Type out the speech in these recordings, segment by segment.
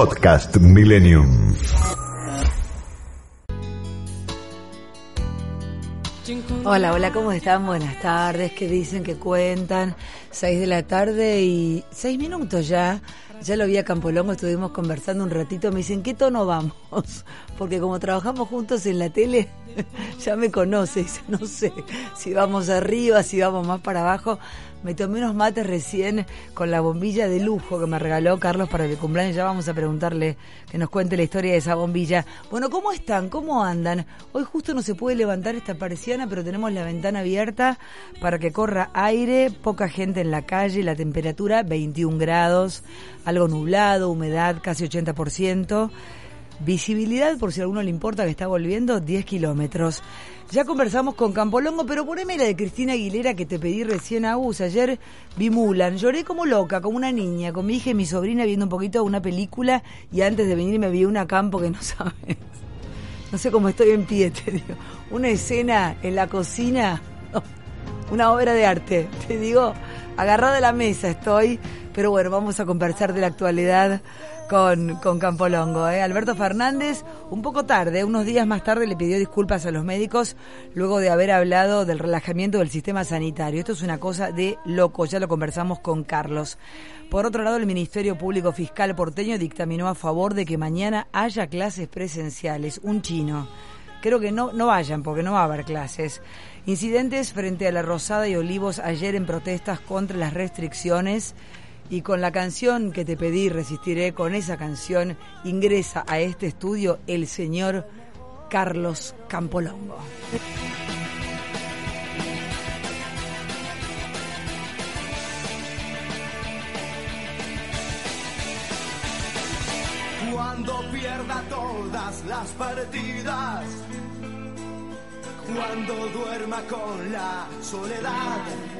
Podcast Millennium. Hola, hola, ¿cómo están? Buenas tardes, ¿qué dicen? ¿Qué cuentan? Seis de la tarde y seis minutos ya. Ya lo vi a Campolongo, estuvimos conversando un ratito. Me dicen, ¿qué tono vamos? Porque como trabajamos juntos en la tele, ya me conoce. Dice, no sé si vamos arriba, si vamos más para abajo. Me tomé unos mates recién con la bombilla de lujo que me regaló Carlos para el cumpleaños. Ya vamos a preguntarle que nos cuente la historia de esa bombilla. Bueno, ¿cómo están? ¿Cómo andan? Hoy justo no se puede levantar esta parisiana, pero tenemos la ventana abierta para que corra aire, poca gente en la calle, la temperatura 21 grados, algo nublado, humedad casi 80%. Visibilidad, por si a alguno le importa que está volviendo, 10 kilómetros. Ya conversamos con Campolongo, pero poneme la de Cristina Aguilera que te pedí recién a US. Ayer vi Mulan, lloré como loca, como una niña, con mi hija y mi sobrina viendo un poquito una película y antes de venir me vi una campo que no sabes. No sé cómo estoy en pie, te digo. Una escena en la cocina, una obra de arte, te digo, agarrada de la mesa estoy, pero bueno, vamos a conversar de la actualidad con, con Campolongo. ¿eh? Alberto Fernández, un poco tarde, unos días más tarde, le pidió disculpas a los médicos luego de haber hablado del relajamiento del sistema sanitario. Esto es una cosa de loco, ya lo conversamos con Carlos. Por otro lado, el Ministerio Público Fiscal porteño dictaminó a favor de que mañana haya clases presenciales. Un chino. Creo que no, no vayan porque no va a haber clases. Incidentes frente a la Rosada y Olivos ayer en protestas contra las restricciones y con la canción que te pedí, resistiré, con esa canción ingresa a este estudio el señor Carlos Campolongo. Cuando pierda todas las partidas, cuando duerma con la soledad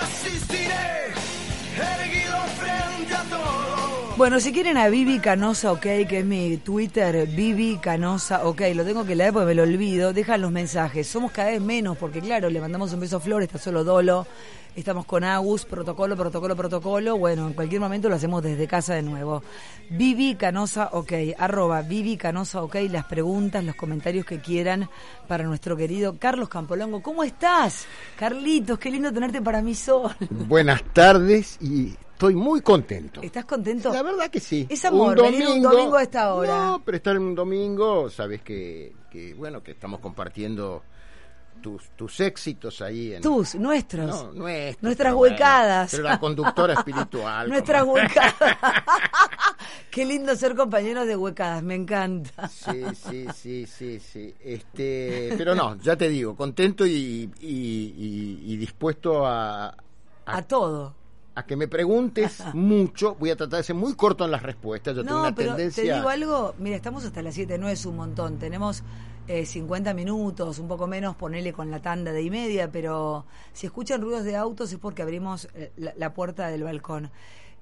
resistiré, erguido frente a todo. Bueno, si quieren a Vivi Canosa OK, que es mi Twitter, Vivi Canosa OK, lo tengo que leer porque me lo olvido, dejan los mensajes. Somos cada vez menos, porque claro, le mandamos un beso a Flor, está solo Dolo, estamos con Agus, protocolo, protocolo, protocolo. Bueno, en cualquier momento lo hacemos desde casa de nuevo. Vivi Canosa OK, arroba Vivi Canosa OK, las preguntas, los comentarios que quieran para nuestro querido Carlos Campolongo. ¿Cómo estás? Carlitos, qué lindo tenerte para mi sol. Buenas tardes y estoy muy contento. ¿Estás contento? La verdad que sí. Es amor, venir un domingo a esta hora. No, pero estar en un domingo, sabes que, que bueno, que estamos compartiendo tus, tus éxitos ahí. En, Tus, nuestros. No, nuestros, Nuestras bueno, huecadas. pero la conductora espiritual. Nuestras como- huecadas. Qué lindo ser compañeros de huecadas, me encanta. Sí, sí, sí, sí, sí. Este, pero no, ya te digo, contento y, y, y- y dispuesto a, a, A todo. A que me preguntes mucho. Voy a tratar de ser muy corto en las respuestas. Yo tengo una pero tendencia. te digo algo, mira, estamos hasta las 7, no es un montón. Tenemos eh, 50 minutos, un poco menos, ponele con la tanda de y media, pero si escuchan ruidos de autos es porque abrimos eh, la, la puerta del balcón.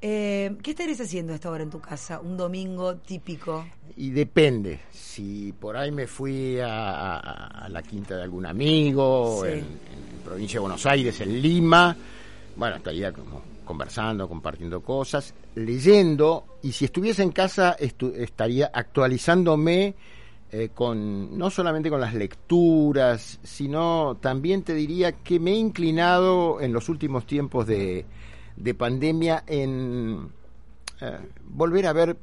Eh, ¿Qué estarías haciendo a esta hora en tu casa? Un domingo típico. Y depende. Si por ahí me fui a, a- a la quinta de algún amigo, Sí. en, en provincia de Buenos Aires, en Lima, bueno, estaría como conversando, compartiendo cosas, leyendo, y si estuviese en casa estu- estaría actualizándome eh, con no solamente con las lecturas, sino también te diría que me he inclinado en los últimos tiempos de, de pandemia en eh, volver a ver.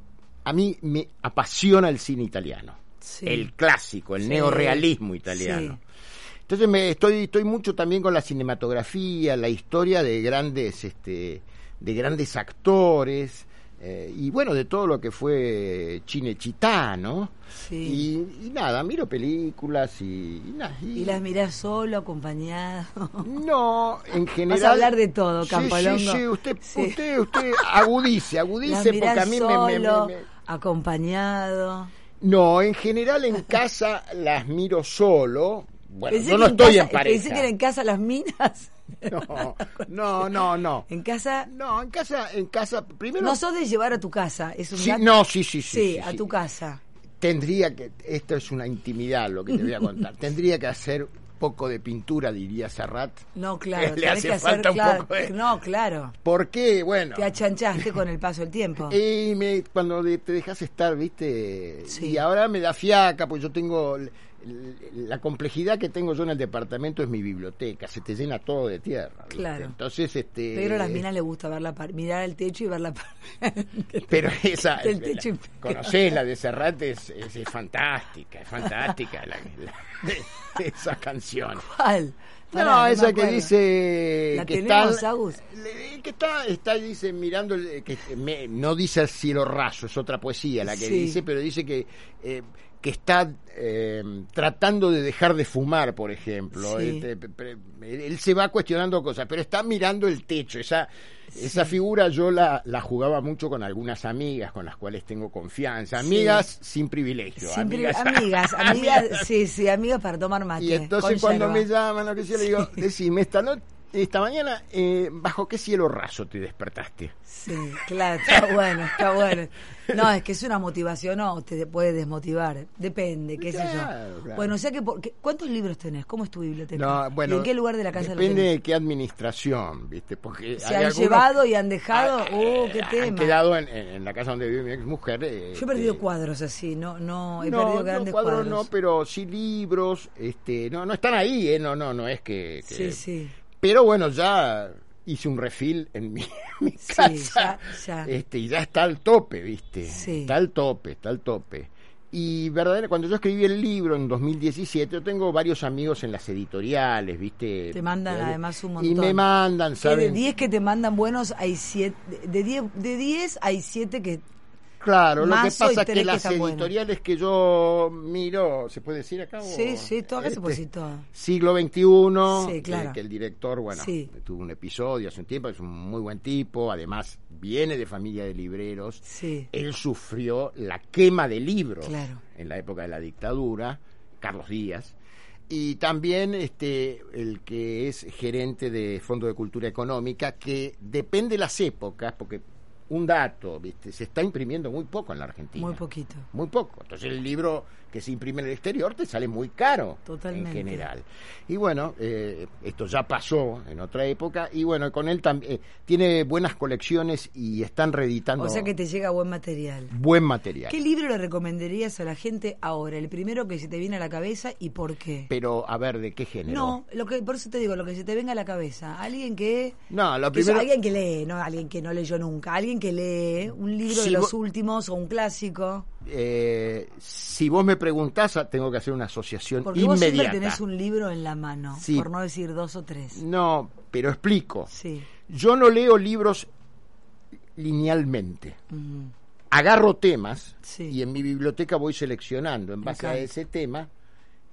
A mí me apasiona el cine italiano, Sí. el clásico, el Sí. neorealismo italiano. Sí. Entonces me estoy estoy mucho también con la cinematografía, la historia de grandes este de grandes actores eh, y bueno de todo lo que fue Cinecittà, ¿no? Sí. Y, y nada, miro películas y, y nada, y- Y las mirás solo, acompañado. no, en general. Vas a hablar de todo, Campolongo. Sí, sí, usted, Sí. usted, usted agudice, Las agudice mirás porque a mí me- me, solo, me- me- Acompañado. No, en general en casa las miro solo. Bueno, Pensé yo no estoy casa- en pareja. Pensé que era en casa las minas. No, no, no, no. En casa. No, en casa, en casa, primero. No sos de llevar a tu casa. Es un Sí, gato- no, sí, sí, sí, Sí, sí, a sí. tu casa. Tendría que, esto es una intimidad lo que te voy a contar. Tendría que hacer poco de pintura, diría Serrat. No, claro. Le hace que hacer, falta un claro, poco de- No, claro. ¿Por qué? Bueno. Te achanchaste con el paso del tiempo. Y me, cuando te dejas estar, viste, Sí. y ahora me da fiaca, pues yo tengo la complejidad que tengo yo en el departamento es mi biblioteca, se te llena todo de tierra. Claro. Entonces, este. Pero a las minas le gusta ver la par- mirar el techo y ver la pared. Pero esa, El techo la, conocés, la de Serrat es, es- es fantástica, es fantástica la, la- esa canción. ¿Cuál? No, esa que acuerdo. dice ¿La que tenemos, está, Agus? le- que está, está dice mirando, que me- no dice el cielo raso, es otra poesía la que Sí. dice, pero dice que eh, que está eh, tratando de dejar de fumar, por ejemplo. Sí. Este, él se va cuestionando cosas, pero está mirando el techo. Esa esa figura yo la, la jugaba mucho con algunas amigas con las cuales tengo confianza, amigas sin privilegio, Siempre- amigas, amigas, amigas, sí, sí, amigas para tomar mate. y entonces cuando yerba. me llaman, lo que sea, le digo, decime, esta, no, esta mañana, eh, ¿bajo qué cielo raso te despertaste? Sí, claro, está bueno, está bueno. No, es que es una motivación, no, te puede desmotivar. Depende, qué sé Claro, yo. claro. Bueno, o sea que, ¿cuántos libros tenés? ¿Cómo es tu biblioteca? No, bueno, ¿Y en qué lugar de la casa lo depende tenés? de qué administración, ¿viste? Porque ¿Se han algunos- llevado y han dejado? Ah, ¡Uh, qué han tema! quedado en, en- en la casa donde vive mi ex mujer. Yo he perdido cuadros así, no, no, he no, perdido no, grandes cuadros cuadros. no, pero sí libros, este, no, no están ahí, ¿eh? No, no, no es que, que- Sí, sí. Pero bueno, ya hice un refil en mi, mi Sí, casa. ya, ya. Este, y ya está al tope, ¿viste? Sí. Está al tope, está al tope. Y verdaderamente, cuando yo escribí el libro en 2017, yo tengo varios amigos en las editoriales, ¿viste? Te mandan Y- además un Y montón. me mandan, Que de ¿saben? 10 que te mandan buenos, hay 7. De 10 de 10 hay 7 que. Claro, lo que pasa es que las editoriales que yo miro, ¿se puede decir acá? Sí, sí, todo acá se puede Este, decir todo. Siglo XXI, Sí, claro. que, que el director, bueno, Sí. tuvo un episodio hace un tiempo, es un muy buen tipo, además viene de familia de libreros. Sí. Él sufrió la quema de libros Claro. en la época de la dictadura, Carlos Díaz. Y también este el que es gerente de Fondo de Cultura Económica, que depende de las épocas, porque un dato, ¿viste? se está imprimiendo muy poco en la Argentina. Muy poquito. Muy poco. Entonces el libro que se imprime en el exterior te sale muy caro Totalmente. en general. Y bueno, eh, esto ya pasó en otra época y bueno, con él también tiene buenas colecciones y están reeditando O sea que te llega buen material. buen material. ¿Qué libro le recomendarías a la gente ahora? El primero que se te viene a la cabeza y por qué. Pero a ver, ¿de qué género? No, lo que, por eso te digo, lo que se te venga a la cabeza. Alguien que. No, lo que primero- alguien que lee, no alguien que no leyó nunca. Alguien que lee un libro Si de los vos- últimos o un clásico. Eh, si vos me preguntás, ah, tengo que hacer una asociación Porque vos siempre inmediata. tenés un libro en la mano, Sí. por no decir dos o tres. No, pero explico. Sí. Yo no leo libros linealmente. Agarro temas Sí. y en mi biblioteca voy seleccionando en base a ese tema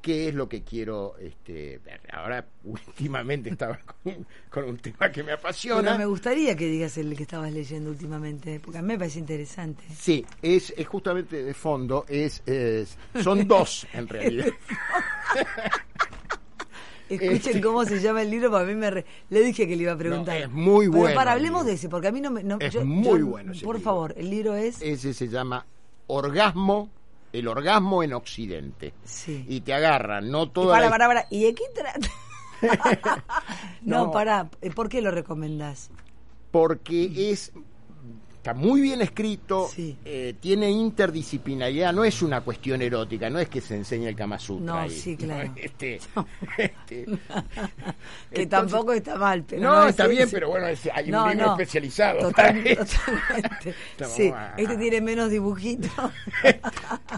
qué es lo que quiero este, ver. Ahora, últimamente estaba con, con un tema que me apasiona. Pero me gustaría que digas el que estabas leyendo últimamente, porque a mí me parece interesante. Sí, es, es justamente de fondo, es, es- son dos en realidad. Escuchen Este- cómo se llama el libro, porque a mí me re- le dije que le iba a preguntar. No, es muy Pero bueno para, el hablemos de ese, porque a mí no me... no- Es yo- muy yo- bueno Por libro. favor, el libro es... Ese se llama Orgasmo, el orgasmo en Occidente. Sí. Y te agarran, no Y toda para, la- para, para. ¿Y de qué trata? no, No. para. ¿Por qué lo recomendás? porque es está muy bien escrito, Sí. eh, tiene interdisciplinaridad, no es una cuestión erótica, no es que se enseñe el Kama Sutra. No, ahí. sí, claro. Este, este, Que entonces- tampoco está mal. Pero no, es está bien, pero bueno, es- hay un No, libro no. especializado. Total- para totalmente. Sí, este tiene menos dibujitos.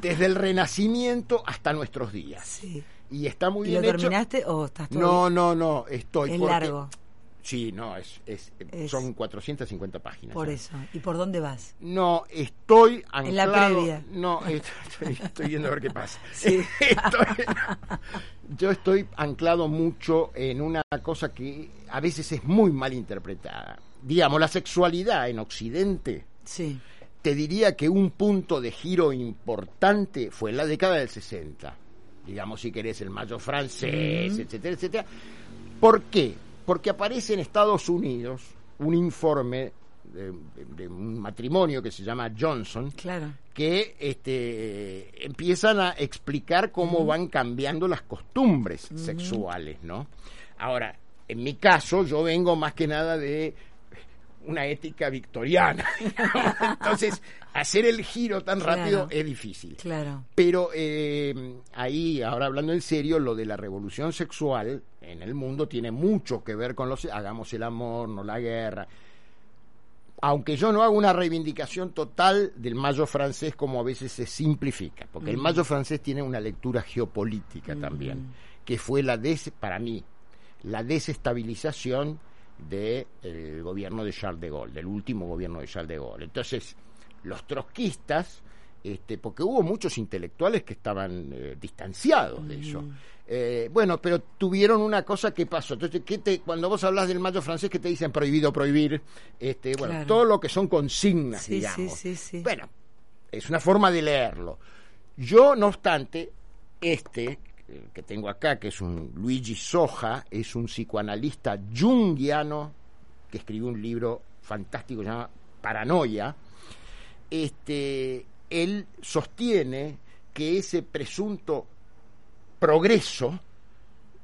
Desde el Renacimiento hasta nuestros días. sí. Y está muy ¿Y lo bien hecho. terminaste o estás todo No, no, no, estoy. Es largo. Sí, no, es, es- Es- son 450 páginas. Por eso. ¿Y por dónde vas? No, estoy anclado. En la previa. No, estoy, estoy viendo a ver qué pasa. Sí. Estoy- yo estoy anclado mucho en una cosa que a veces es muy mal interpretada. Digamos, la sexualidad en Occidente Sí. te diría que un punto de giro importante fue en la década del 60. Digamos, si querés, el mayo francés, etcétera, etcétera. ¿Por qué? Porque aparece en Estados Unidos un informe de, de un matrimonio que se llama Johnson, Claro. que este, empiezan a explicar cómo van cambiando las costumbres sexuales, ¿no? Ahora, en mi caso, yo vengo más que nada de una ética victoriana. Entonces, hacer el giro tan Claro. rápido es difícil. Claro. Pero eh, ahí, ahora hablando en serio, lo de la revolución sexual en el mundo tiene mucho que ver con los hagamos el amor, no la guerra. Aunque yo no hago una reivindicación total del mayo francés como a veces se simplifica, porque el mayo francés tiene una lectura geopolítica también, que fue la des, para mí, la desestabilización del gobierno de Charles de Gaulle, del último gobierno de Charles de Gaulle. Entonces, los trotskistas, este, porque hubo muchos intelectuales que estaban eh, distanciados de eso. Eh, bueno, pero tuvieron una cosa que pasó. Entonces, ¿qué te, cuando vos hablas del mayo francés, que te dicen prohibido prohibir? Este, bueno, Claro. todo lo que son consignas, Sí, digamos. sí, sí, sí. Bueno, es una forma de leerlo. Yo, no obstante, este eh, que tengo acá, que es un Luigi Soja, es un psicoanalista junguiano que escribió un libro fantástico que se llama Paranoia. Este, él sostiene que ese presunto progreso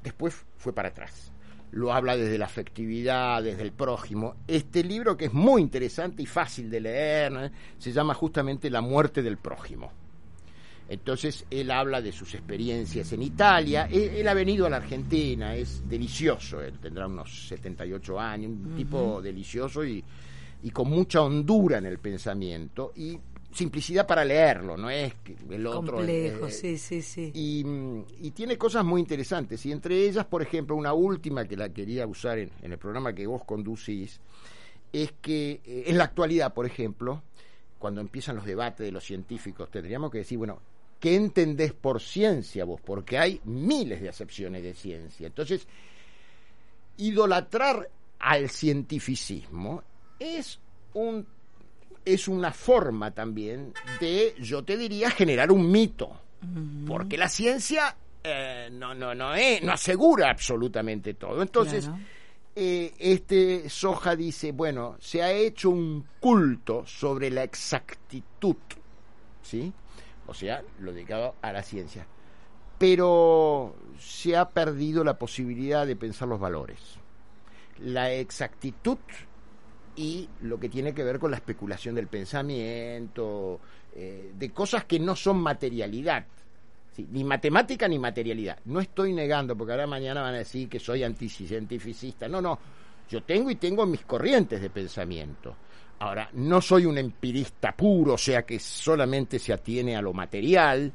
después fue para atrás. Lo habla desde la afectividad, desde el prójimo. Este libro, que es muy interesante y fácil de leer, se llama justamente La muerte del prójimo. Entonces él habla de sus experiencias en Italia. Él, él ha venido a la Argentina, es delicioso. Él tendrá unos 78 años, un tipo delicioso y, y con mucha hondura en el pensamiento y simplicidad para leerlo, no es que el otro. Complejo, eh, sí, sí, sí. y, y tiene cosas muy interesantes. Y entre ellas, por ejemplo, una última que la quería usar en, en el programa que vos conducís, es que eh, en la actualidad, por ejemplo, cuando empiezan los debates de los científicos, tendríamos que decir, bueno, ¿qué entendés por ciencia vos? Porque hay miles de acepciones de ciencia. Entonces, idolatrar al cientificismo es un es una forma también de, yo te diría, generar un mito. Porque la ciencia eh, no, no, no, es- no asegura absolutamente todo. Entonces, Claro. eh, este Soja dice, bueno, se ha hecho un culto sobre la exactitud, ¿sí? O sea, lo dedicado a la ciencia. Pero se ha perdido la posibilidad de pensar los valores. La exactitud y lo que tiene que ver con la especulación del pensamiento, eh, de cosas que no son materialidad, ni matemática ni materialidad. No estoy negando, porque ahora mañana van a decir que soy anticientificista. No, no, yo tengo y tengo mis corrientes de pensamiento. Ahora, no soy un empirista puro, o sea que solamente se atiene a lo material.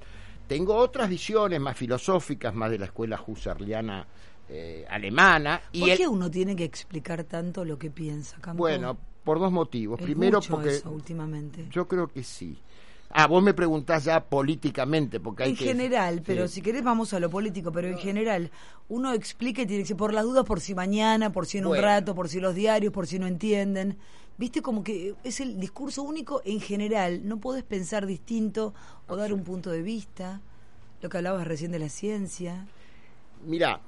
Tengo otras visiones más filosóficas, más de la escuela husserliana eh, alemana. Y ¿Por el- qué uno tiene que explicar tanto lo que piensa, Campo? bueno, por dos motivos. Es Primero, mucho porque eso últimamente. yo creo que sí. Ah, vos me preguntás ya políticamente, porque hay En que... general, pero Sí. si querés vamos a lo político, pero en general, uno explica y tiene que decir por las dudas, por si mañana, por si en un rato, por si los diarios, por si no entienden. Viste como que es el discurso único en general, no podés pensar distinto o dar un punto de vista, lo que hablabas recién de la ciencia. Mira,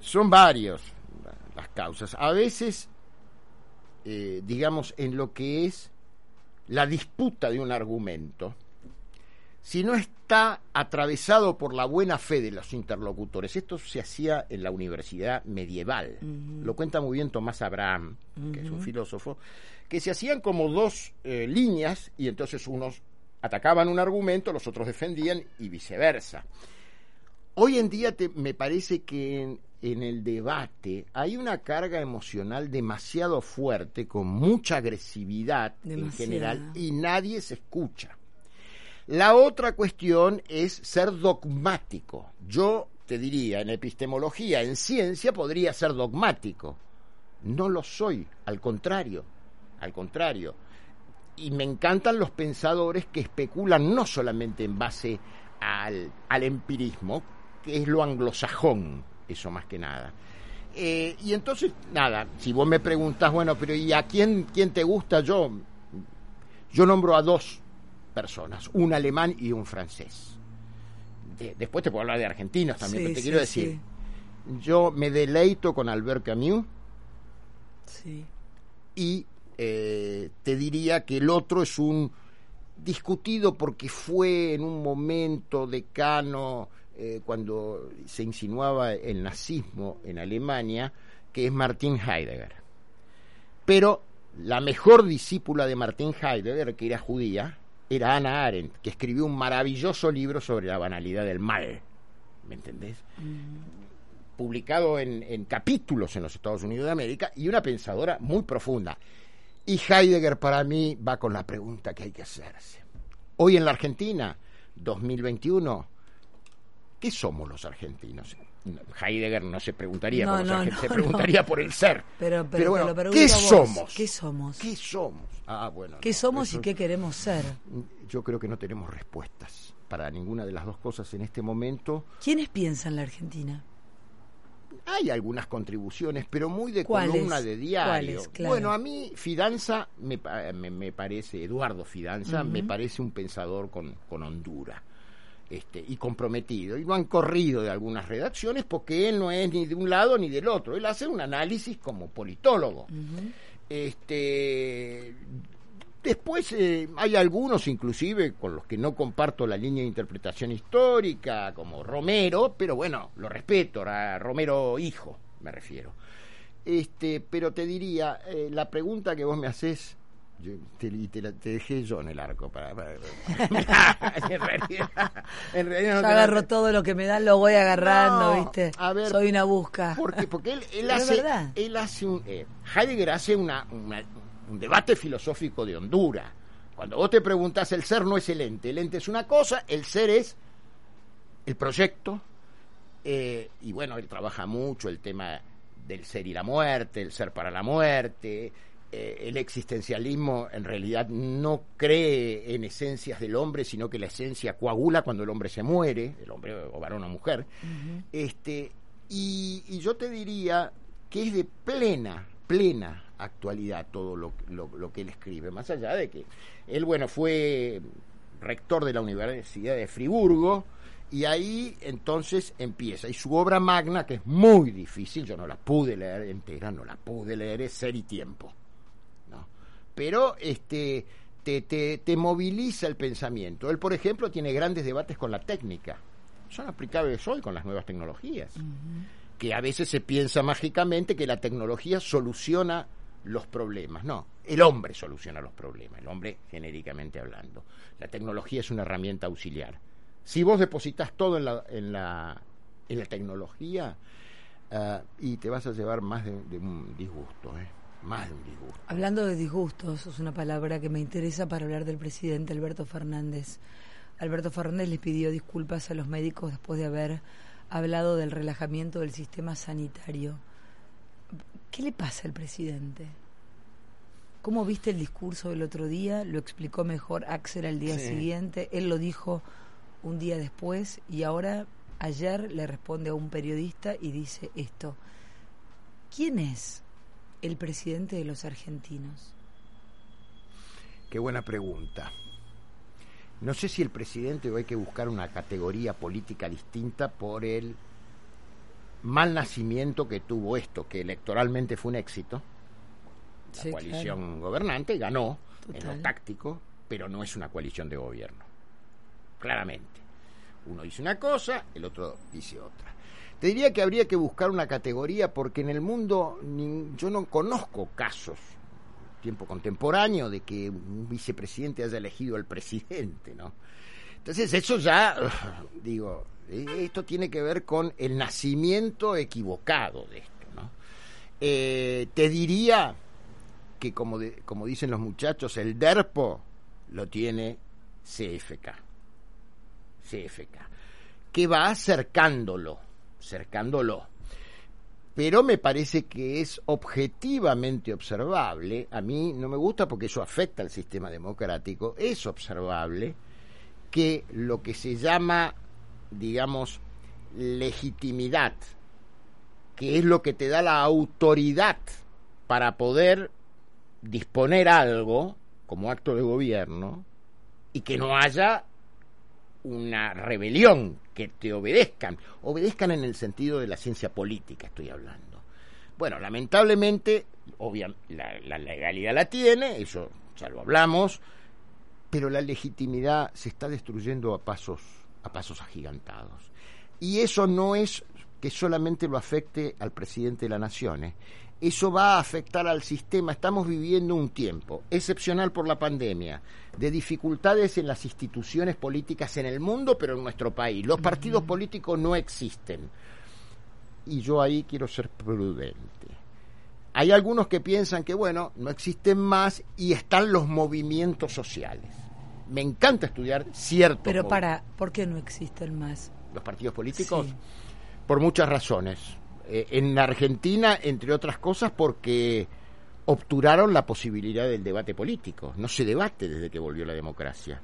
son varios las causas. A veces, eh, digamos, en lo que es la disputa de un argumento, si no está atravesado por la buena fe de los interlocutores, esto se hacía en la universidad medieval, lo cuenta muy bien Tomás Abraham, que es un filósofo, que se hacían como dos eh, líneas y entonces unos atacaban un argumento, los otros defendían y viceversa. Hoy en día te- me parece que en, en el debate hay una carga emocional demasiado fuerte, con mucha agresividad en general, y nadie se escucha. La otra cuestión es ser dogmático. Yo te diría, en epistemología, en ciencia, podría ser dogmático. No lo soy, al contrario, al contrario. Y me encantan los pensadores que especulan no solamente en base al, al empirismo, que es lo anglosajón, eso más que nada. Eh, y entonces, nada, si vos me preguntás, bueno, pero ¿y a quién, quién te gusta yo? Yo nombro a dos personas, un alemán y un francés. De- después te puedo hablar de argentinos también, Sí, pero te sí, quiero decir, sí. yo me deleito con Albert Camus Sí. y eh, te diría que el otro es un discutido porque fue en un momento decano eh, cuando se insinuaba el nazismo en Alemania, que es Martin Heidegger. Pero la mejor discípula de Martin Heidegger, que era judía, era Anna Arendt, que escribió un maravilloso libro sobre la banalidad del mal. ¿Me entendés? publicado en, en capítulos en los Estados Unidos de América y una pensadora muy profunda. Y Heidegger para mí va con la pregunta que hay que hacerse. Hoy en la Argentina, 2021, ¿qué somos los argentinos? Heidegger no se preguntaría No, por los no, argentinos, no, se preguntaría por el ser. Pero, pero, bueno, ¿qué somos? ¿Qué somos? ¿Qué somos? Ah, bueno. ¿Qué somos eso- y qué queremos ser? Yo creo que no tenemos respuestas para ninguna de las dos cosas en este momento. ¿Quiénes piensan la Argentina? Hay algunas contribuciones, pero muy de columna de diario. Bueno, a mí Fidanza me, me, me parece, Eduardo Fidanza, me parece un pensador con, con Honduras. Este, y comprometido. Y lo han corrido de algunas redacciones porque él no es ni de un lado ni del otro. Él hace un análisis como politólogo. Este, Después eh, hay algunos, inclusive, con los que no comparto la línea de interpretación histórica, como Romero, pero bueno, lo respeto, a Romero hijo, me refiero. Este, pero te diría, eh, la pregunta que vos me haces, yo te, te te dejé yo en el arco para... para- en realidad, en realidad no Yo agarro todo lo que me dan, lo voy agarrando, No, ¿viste? a ver, Soy una busca. porque, porque él, hace, verdad. él hace un, eh, Heidegger hace una, una- un debate filosófico de Honduras. Cuando vos te preguntas, el ser no es el ente, el ente es una cosa, el ser es el proyecto. eh, y bueno, él trabaja mucho el tema del ser y la muerte, el ser para la muerte. eh, el existencialismo en realidad no cree en esencias del hombre, sino que la esencia coagula cuando el hombre se muere, el hombre o varón o mujer. este, y, y yo te diría que es de plena, plena actualidad todo lo, lo- lo que él escribe, más allá de que él, bueno, fue rector de la Universidad de Friburgo, y ahí entonces empieza. Y su obra magna, que es muy difícil, yo no la pude leer entera, no la pude leer, es Ser y Tiempo. ¿no? Pero este, te, te, te moviliza el pensamiento. Él, por ejemplo, tiene grandes debates con la técnica. Son aplicables hoy con las nuevas tecnologías. Que a veces se piensa mágicamente que la tecnología soluciona los problemas. No, el hombre soluciona los problemas, el hombre genéricamente hablando. La tecnología es una herramienta auxiliar. Si vos depositas todo en la, en la, en la tecnología, ah, y te vas a llevar más de, de un disgusto, ¿eh? más de un disgusto. Hablando de disgustos, es una palabra que me interesa para hablar del presidente Alberto Fernández. Alberto Fernández les pidió disculpas a los médicos después de haber hablado del relajamiento del sistema sanitario. ¿Qué le pasa al presidente? ¿Cómo viste el discurso del otro día? Lo explicó mejor Axel al día Sí. siguiente. Él lo dijo un día después y ahora, ayer, le responde a un periodista y dice esto. ¿Quién es el presidente de los argentinos? Qué buena pregunta. No sé si el presidente o hay que buscar una categoría política distinta por el mal nacimiento que tuvo esto, que electoralmente fue un éxito. La Sí, coalición gobernante ganó en lo táctico, pero no es una coalición de gobierno. Claramente. Uno dice una cosa, el otro dice otra. Te diría que habría que buscar una categoría porque en el mundo yo no conozco casos tiempo contemporáneo de que un vicepresidente haya elegido al presidente, ¿no? Entonces eso ya, digo, eh, esto tiene que ver con el nacimiento equivocado de esto, ¿no? Eh, te diría que como, como dicen los muchachos, el DERPO lo tiene CFK. CFK. Que va acercándolo, cercándolo. Pero me parece que es objetivamente observable, a mí no me gusta porque eso afecta al sistema democrático, es observable que lo que se llama, digamos, legitimidad, que es lo que te da la autoridad para poder disponer algo, como acto de gobierno y que no haya una rebelión, que te obedezcan. Obedezcan en el sentido de la ciencia política, estoy hablando. Bueno, lamentablemente, la, la legalidad la tiene, eso ya lo hablamos, pero la legitimidad se está destruyendo a pasos, a pasos agigantados. Y eso no es que solamente lo afecte al presidente de la nación, ¿eh? eso va a afectar al sistema. Estamos viviendo un tiempo excepcional por la pandemia, de dificultades en las instituciones políticas en el mundo, pero en nuestro país. Los partidos políticos no existen. Y yo ahí quiero ser prudente. Hay algunos que piensan que, bueno, no existen más y están los movimientos sociales. Me encanta estudiar cierto. Pero para, ¿por qué no existen más? Los partidos políticos, Sí. por muchas razones. Eh, en Argentina, entre otras cosas, porque obturaron la posibilidad del debate político. No se debate desde que volvió la democracia.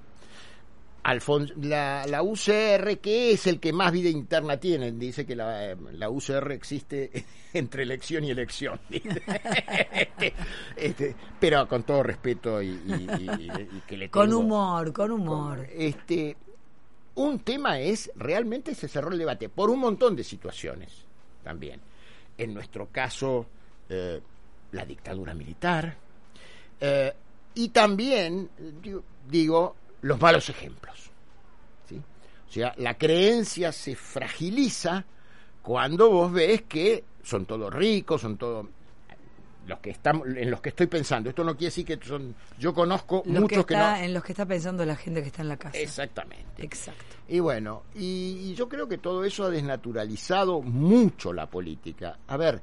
Alfons- la, la UCR, que es el que más vida interna tiene, dice que la, eh, la UCR existe entre elección y elección. Este, este, pero con todo respeto y, y- y- y que le Con tengo- humor, con humor. este, un tema es, realmente se cerró el debate por un montón de situaciones también. En nuestro caso, eh, la dictadura militar. eh, y también, digo, los malos ejemplos. ¿sí? O sea, la creencia se fragiliza cuando vos ves que son todos ricos, son todos los que estamos en los que estoy pensando. Esto no quiere decir que son yo conozco Lo muchos que, está, no En los que está pensando la gente que está en la casa. Exactamente. Exacto. Y bueno, y, y yo creo que todo eso ha desnaturalizado mucho la política. A ver,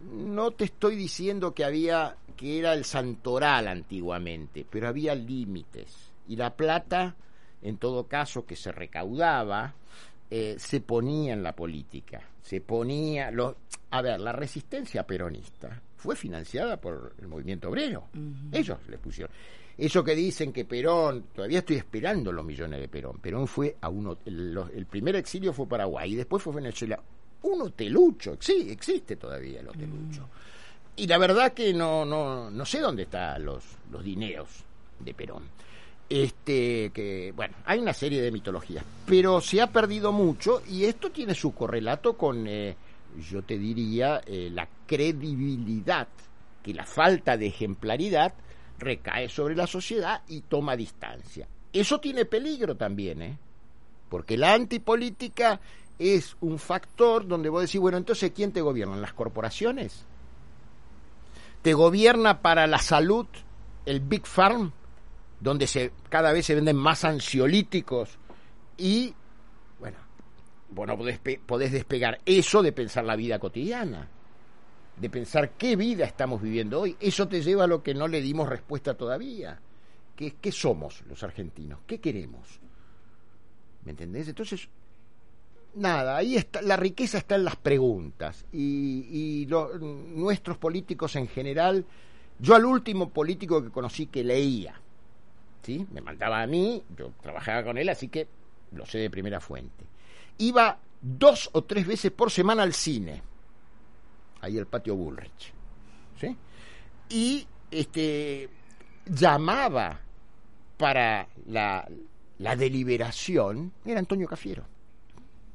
no te estoy diciendo que había que era el santoral antiguamente, pero había límites y la plata, en todo caso que se recaudaba, eh, se ponía en la política, se ponía, lo, a ver, la resistencia peronista fue financiada por el movimiento obrero, ellos le pusieron. Eso que dicen que Perón, todavía estoy esperando los millones de Perón. Perón fue a uno, el, el primer exilio fue Paraguay y después fue Venezuela. Un hotelucho, sí, existe todavía el hotelucho. Y la verdad que no, no, no sé dónde están los, los dineros de Perón. Este, que, bueno, hay una serie de mitologías, pero se ha perdido mucho y esto tiene su correlato con, eh, yo te diría, eh, la credibilidad, que la falta de ejemplaridad recae sobre la sociedad y toma distancia. Eso tiene peligro también, ¿eh? Porque la antipolítica es un factor donde vos decís, bueno, entonces, ¿quién te gobierna? ¿Las corporaciones? ¿Te gobierna para la salud el Big Farm, donde se, cada vez se venden más ansiolíticos? Y, bueno, vos no podés, pe- podés despegar eso de pensar la vida cotidiana, de pensar qué vida estamos viviendo hoy. Eso te lleva a lo que no le dimos respuesta todavía. ¿Qué, qué somos los argentinos? ¿Qué queremos? ¿Me entendés? Entonces, nada, ahí está, la riqueza está en las preguntas. Y, y nuestros políticos en general, yo al último político que conocí que leía, ¿sí? Me mandaba a mí, yo trabajaba con él, así que lo sé de primera fuente. Iba dos o tres veces por semana al cine, ahí el patio Bullrich, ¿sí? Y este llamaba para la, la deliberación, era Antonio Cafiero.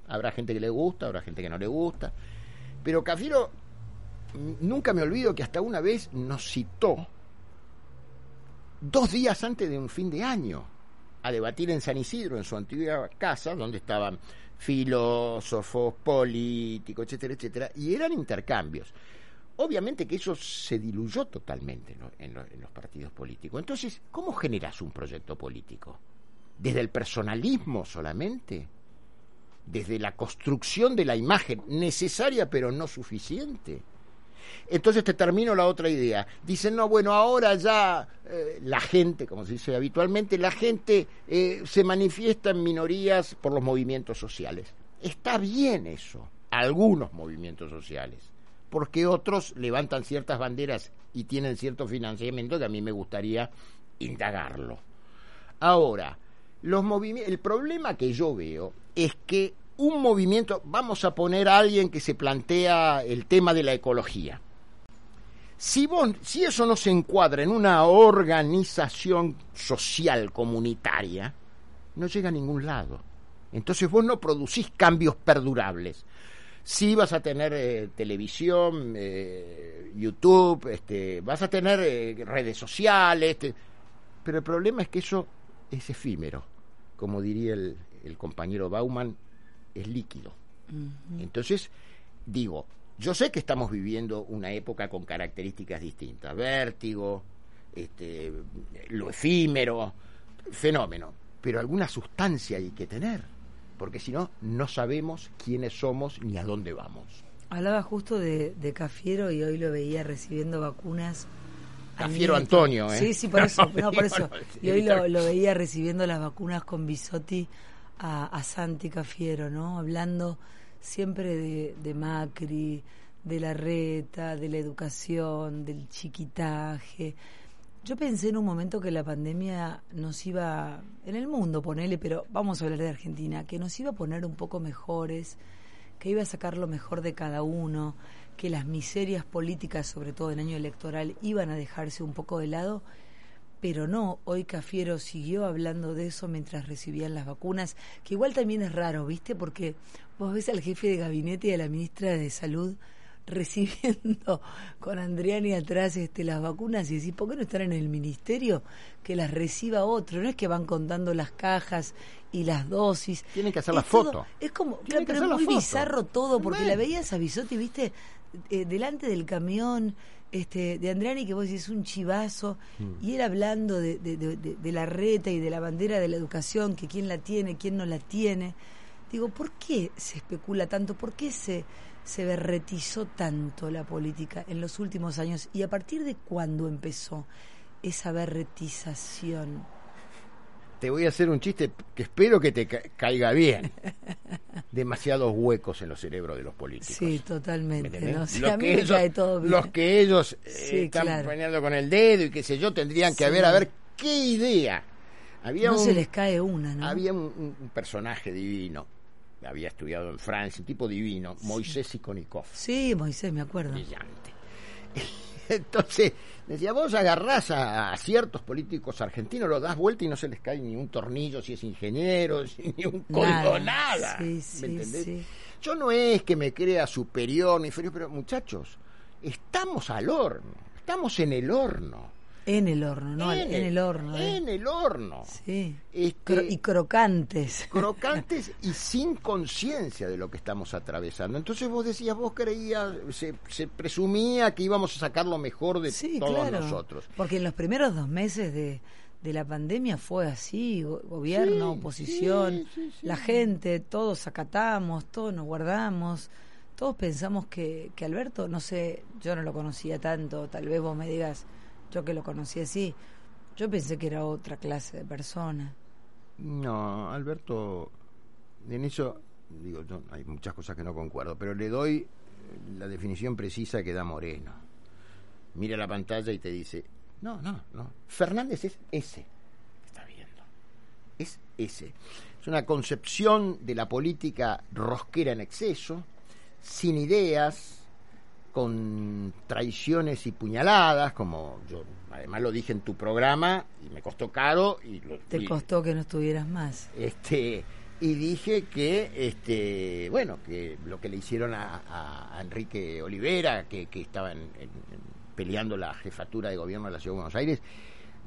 Habrá gente que le gusta, habrá gente que no le gusta. Pero Cafiero, nunca me olvido que hasta una vez nos citó dos días antes de un fin de año a debatir en San Isidro, en su antigua casa, donde estaban filósofos, políticos, etcétera, etcétera, y eran intercambios. Obviamente que eso se diluyó totalmente en, en los partidos políticos. Entonces, ¿cómo generas un proyecto político? ¿Desde el personalismo solamente? ¿Desde la construcción de la imagen necesaria pero no suficiente? Entonces te termino la otra idea. Dicen, no, bueno, ahora ya eh, la gente, como se dice habitualmente, la gente eh, se manifiesta en minorías por los movimientos sociales. Está bien eso, algunos movimientos sociales, porque otros levantan ciertas banderas y tienen cierto financiamiento que a mí me gustaría indagarlo. Ahora, los el problema que yo veo es que un movimiento, vamos a poner a alguien que se plantea el tema de la ecología. Si, vos, si eso no se encuadra en una organización social comunitaria, no llega a ningún lado. Entonces vos no producís cambios perdurables. Sí vas a tener eh, televisión, eh, YouTube, este, vas a tener eh, redes sociales, pero el problema es que eso es efímero. Como diría el compañero Bauman, es líquido. Entonces, digo, yo sé que estamos viviendo una época con características distintas, vértigo, este, lo efímero, fenómeno, pero alguna sustancia hay que tener, porque si no, no sabemos quiénes somos ni a dónde vamos. Hablaba justo de, de Cafiero y hoy lo veía recibiendo vacunas. Cafiero. Antonio, ¿eh? Sí, sí, por eso. No, por eso. Y hoy lo, lo veía recibiendo las vacunas con Bisotti a, a Santi Cafiero, ¿no? Hablando siempre de, de Macri, de la reta, de la educación, del chiquitaje. Yo pensé en un momento que la pandemia nos iba, en el mundo ponele, pero vamos a hablar de Argentina, que nos iba a poner un poco mejores, que iba a sacar lo mejor de cada uno, que las miserias políticas, sobre todo en año electoral, iban a dejarse un poco de lado, pero no, hoy Cafiero siguió hablando de eso mientras recibían las vacunas, que igual también es raro, ¿viste? Porque vos ves al jefe de gabinete y a la ministra de Salud recibiendo con Andriani atrás este, las vacunas y decís, ¿por qué no están en el ministerio? Que las reciba otro. No es que van contando las cajas y las dosis. Tienen que hacer Es la todo- foto. Es como, claro, pero es muy foto. bizarro todo, porque Bueno. la veías a Bisotti, viste, Eh, delante del camión este, de Andriani, que vos decís un chivazo, Mm. y él hablando de, de- de- de- de la reta y de la bandera de la educación, que quién la tiene, quién no la tiene. Digo, ¿por qué se especula tanto? ¿Por qué se, se berretizó tanto la política en los últimos años? ¿Y a partir de cuándo empezó esa berretización? Te voy a hacer un chiste que espero que te ca- caiga bien. Demasiados huecos en los cerebros de los políticos. Sí, totalmente. ¿Me entendés? ¿no? O sea, Los que ellos- cae todo bien. Los que ellos eh, Sí, están claro. poniendo con el dedo y qué sé yo, tendrían que Sí. haber, a ver qué idea. Había no un, se les cae una, ¿no? había un, personaje divino, había estudiado en Francia, un tipo divino, Moisés Sikonikov, Sí, Moisés, me acuerdo. brillante. Entonces, decía, vos agarrás a, a ciertos políticos argentinos, los das vuelta y no se les cae ni un tornillo si es ingeniero, si- ni un código, nada. Sí, ¿me sí, entendés? sí. Yo no es que me crea superior ni inferior, pero muchachos, estamos al horno, estamos en el horno. En el horno, ¿no? En, el horno. ¿eh? En el horno. Sí. Este, Cro- y crocantes. crocantes y sin conciencia de lo que estamos atravesando. Entonces vos decías, vos creías, se, se presumía que íbamos a sacar lo mejor de Sí, todos claro. nosotros. Porque en los primeros dos meses de, de la pandemia fue así, go- gobierno, Sí, oposición, sí. la gente, todos acatamos, todos nos guardamos, todos pensamos que, que Alberto, no sé, yo no lo conocía tanto, tal vez vos me digas, yo que lo conocí así, yo pensé que era otra clase de persona. No, Alberto, en eso, digo, yo- hay muchas cosas que no concuerdo, pero le doy eh, la definición precisa que da Moreno. Mira la pantalla y te dice, no, no, no, Fernández es ese, está viendo, es ese. Es una concepción de la política rosquera en exceso, sin ideas, con traiciones y puñaladas, como yo además lo dije en tu programa y me costó caro y lo, Te y- costó que no estuvieras más. este y dije que este bueno que lo que le hicieron a, Enrique Olivera que, que estaba en- peleando la jefatura de gobierno de la ciudad de Buenos Aires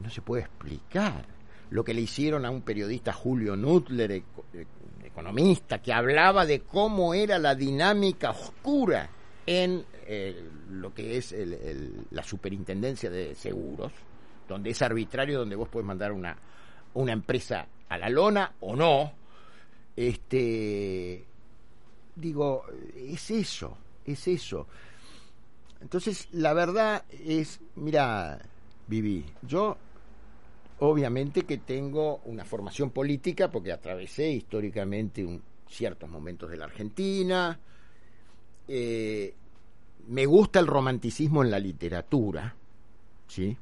no se puede explicar lo que le hicieron a un periodista Julio Nutler eco- eh, economista que hablaba de cómo era la dinámica oscura en eh, lo que es el- la superintendencia de seguros donde es arbitrario donde vos puedes mandar una una empresa a la lona o no este digo es eso es eso. Entonces la verdad es mira Vivi yo obviamente que tengo una formación política porque atravesé históricamente un- ciertos momentos de la Argentina eh, me gusta el romanticismo en la literatura sí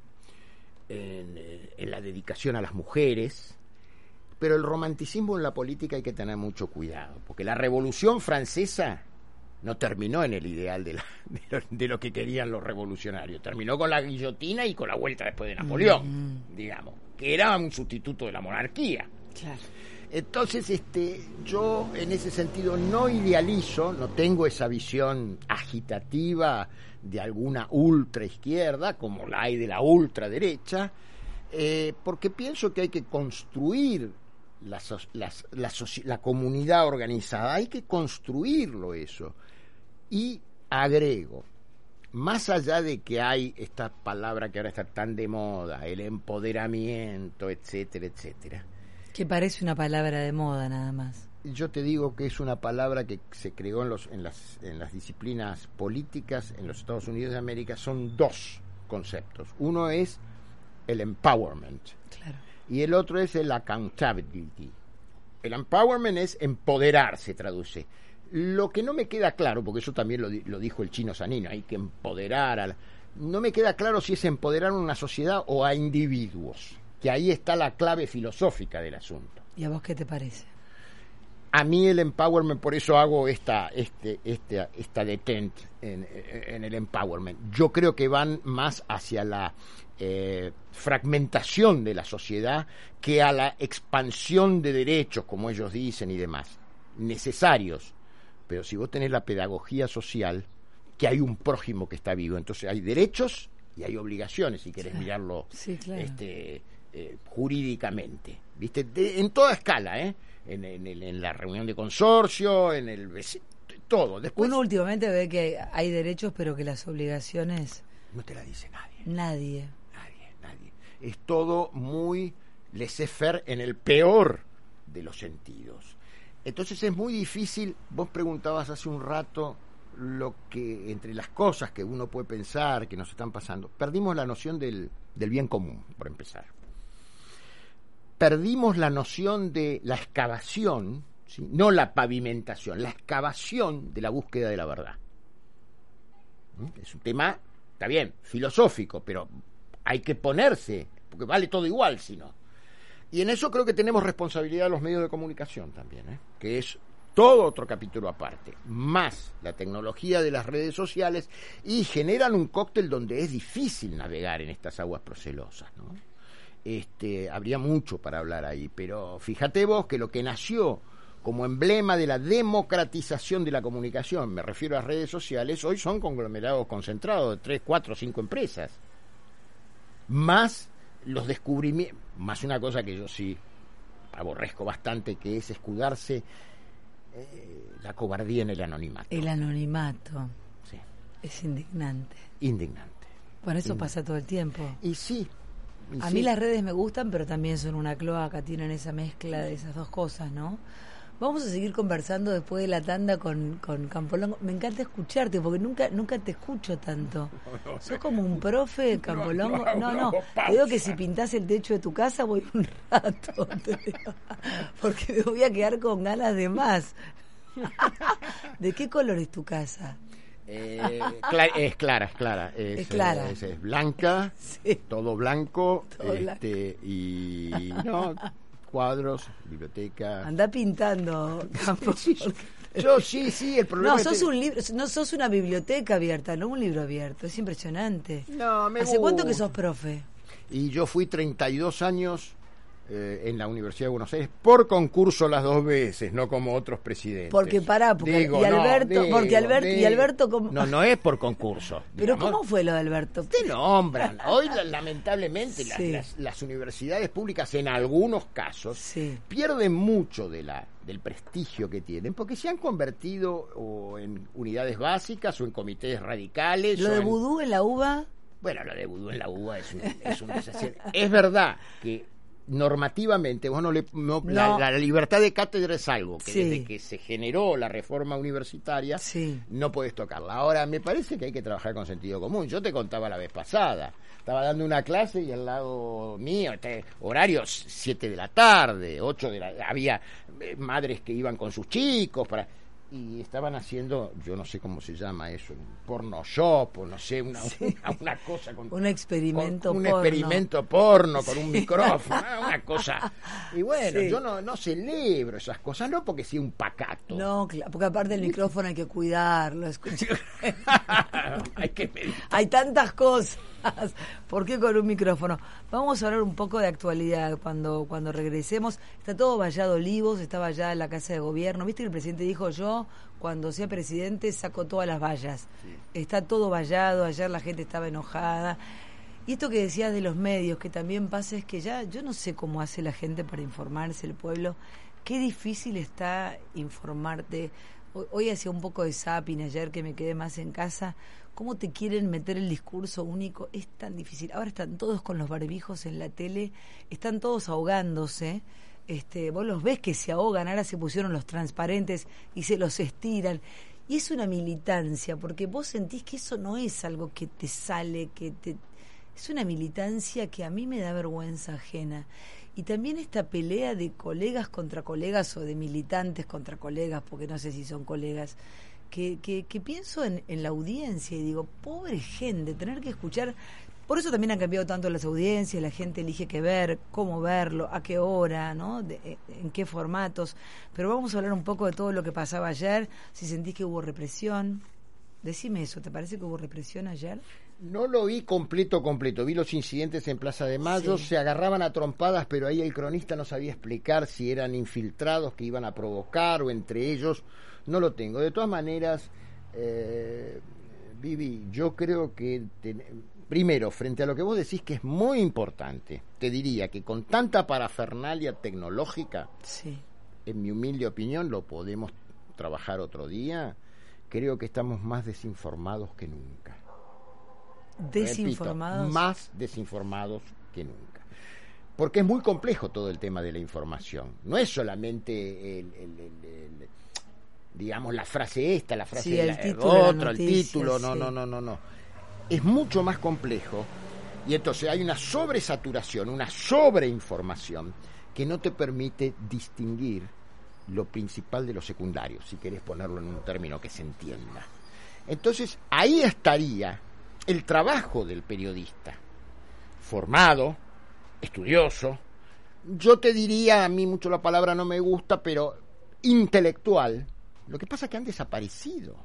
en, eh, en la dedicación a las mujeres, pero el romanticismo en la política hay que tener mucho cuidado, porque la Revolución Francesa no terminó en el ideal de, la- de lo, de lo que querían los revolucionarios. Terminó con la guillotina y con la vuelta después de Napoleón, digamos, que era un sustituto de la monarquía. Claro. Entonces, este, yo en ese sentido no idealizo, no tengo esa visión agitativa de alguna ultra izquierda, como la hay de la ultraderecha, eh, porque pienso que hay que construir la, la comunidad organizada, hay que construirlo eso. Y agrego, más allá de que hay esta palabra que ahora está tan de moda, el empoderamiento, etcétera, etcétera, Que parece una palabra de moda nada más. yo te digo que es una palabra que se creó en, los, en, las, en las disciplinas políticas en los Estados Unidos de América. Son dos conceptos. Uno es el empowerment Claro. y el otro es el accountability. El empowerment es empoderar, se traduce. Lo que no me queda claro, porque eso también lo, lo dijo el chino Sanino, hay que empoderar a la- No me queda claro si es empoderar a una sociedad o a individuos, que ahí está la clave filosófica del asunto. ¿Y a vos qué te parece? A mí el empowerment, por eso hago esta, este, este, esta detent en, en el empowerment. Yo creo que van más hacia la eh, fragmentación de la sociedad que a la expansión de derechos, como ellos dicen y demás, necesarios. Pero si vos tenés la pedagogía social, que hay un prójimo que está vivo, entonces hay derechos y hay obligaciones, si querés mirarlo Sí, claro. este, eh, jurídicamente, ¿viste? De- en toda escala, ¿eh? En, en el- en la reunión de consorcio, en el todo. Después Uno últimamente ve que hay derechos, pero que las obligaciones no te la dice nadie, nadie. nadie, nadie. Es todo muy laissez-faire en el peor de los sentidos. Entonces es muy difícil, vos preguntabas hace un rato lo que entre las cosas que uno puede pensar que nos están pasando, perdimos la noción del, del bien común, por empezar. Perdimos la noción de la excavación, no la pavimentación, la excavación de la búsqueda de la verdad. ¿Mm? Es un tema, está bien, filosófico, pero hay que ponerse, porque vale todo igual si no. Y en eso creo que tenemos responsabilidad los medios de comunicación también, ¿eh? que es todo otro capítulo aparte, más la tecnología de las redes sociales y generan un cóctel donde es difícil navegar en estas aguas procelosas. ¿no? Este, habría mucho para hablar ahí, pero fíjate vos que lo que nació como emblema de la democratización de la comunicación, me refiero a las redes sociales, hoy son conglomerados concentrados de tres, cuatro, cinco empresas más los descubrimientos, más una cosa que yo sí aborrezco bastante, que es escudarse eh, la cobardía en el anonimato. El anonimato Sí, es indignante. indignante. Bueno, eso pasa todo el tiempo. Y sí. A sí. mí las redes me gustan, pero también son una cloaca, tienen esa mezcla de esas dos cosas, ¿no? Vamos a seguir conversando después de la tanda con, con Campolongo. Me encanta escucharte porque nunca nunca te escucho tanto. Sos como un profe, Campolongo. no, No, no, no. Te digo que si pintás el techo de tu casa voy un rato. te digo, porque me voy a quedar con ganas de más. ¿De qué color es tu casa? Eh, es clara, es clara. Es, Es clara. eh, Es, es blanca, Sí. todo blanco. Todo este, Y no, cuadros, biblioteca. Anda pintando, Campo. Yo sí, sí, el problema No, sos un libro, no sos una biblioteca abierta, no un libro abierto, es impresionante. No, me ¿Hace cuánto que sos profe? Y yo fui 32 años eh, en la Universidad de Buenos Aires por concurso las dos veces, no como otros presidentes. Porque pará, porque- Digo, y no, Alberto- digo, porque Alberto- y digo. Alberto como- No, no es por concurso. Pero digamos. ¿cómo fue lo de Alberto? Te nombran. Hoy, la- lamentablemente, las, Sí. las- las universidades públicas, en algunos casos, Sí. pierden mucho de la, del prestigio que tienen, porque se han convertido o en unidades básicas o en comités radicales. Lo de en- vudú en la uva, bueno, lo de vudú en la uva es un, es un. Es verdad que normativamente, vos no le, no- La, No. la libertad de cátedra es algo que Sí. desde que se generó la reforma universitaria Sí. no puedes tocarla. Ahora, me parece que hay que trabajar con sentido común. Yo te contaba la vez pasada, estaba dando una clase y al lado mío, este, horarios 7 de la tarde, 8 de la... Había eh, madres que iban con sus chicos para... y estaban haciendo, yo no sé cómo se llama eso, un porno shop o no sé, una, una, una cosa con Un experimento con un porno. experimento porno con un micrófono, una cosa. Y bueno, Sí. yo no, no celebro esas cosas, no porque sea un pacato. No, porque aparte el micrófono hay que cuidarlo. escucha. Hay que medir. Hay tantas cosas. ¿Por qué con un micrófono? Vamos a hablar un poco de actualidad cuando, cuando regresemos. Está todo vallado Olivos, está vallada la Casa de Gobierno. ¿Viste que el presidente dijo yo, cuando sea presidente, saco todas las vallas? Está todo vallado, ayer la gente estaba enojada. Y esto que decías de los medios, que también pasa, es que ya yo no sé cómo hace la gente para informarse, el pueblo. Qué difícil está informarte. Hoy, hoy hacía un poco de zapping ayer que me quedé más en casa. ¿Cómo te quieren meter el discurso único? Es tan difícil. Ahora están todos con los barbijos en la tele, están todos ahogándose. Este, vos los ves que se ahogan, ahora se pusieron los transparentes y se los estiran. Y es una militancia, porque vos sentís que eso no es algo que te sale, que te... Es una militancia que a mí me da vergüenza ajena. Y también esta pelea de colegas contra colegas o de militantes contra colegas, porque no sé si son colegas, que, que, que pienso en, en la audiencia y digo, pobre gente, tener que escuchar. Por eso también han cambiado tanto las audiencias, la gente elige qué ver, cómo verlo, a qué hora, ¿no? De- eh, en qué formatos. Pero vamos a hablar un poco de todo lo que pasaba ayer, si sentís que hubo represión. Decime eso, ¿te parece que hubo represión ayer? No lo vi completo, completo. Vi los incidentes en Plaza de Mayo, Sí. se agarraban a trompadas, pero ahí el cronista no sabía explicar si eran infiltrados que iban a provocar o entre ellos. No lo tengo. De todas maneras, eh, Vivi, yo creo que, primero, frente a lo que vos decís que es muy importante, te diría que con tanta parafernalia tecnológica, Sí. en mi humilde opinión, lo podemos trabajar otro día, creo que estamos más desinformados que nunca. Desinformados. Repito, más desinformados que nunca. Porque es muy complejo todo el tema de la información. No es solamente el, el- el- el- digamos la frase esta, la frase Sí, el la- título la otro, el título, no, sí. no, no, no, no. Es mucho más complejo y entonces hay una sobresaturación, una sobreinformación que no te permite distinguir lo principal de lo secundario, si querés ponerlo en un término que se entienda. Entonces, ahí estaría el trabajo del periodista, formado, estudioso, yo te diría, a mí mucho la palabra no me gusta, pero intelectual. Lo que pasa es que han desaparecido.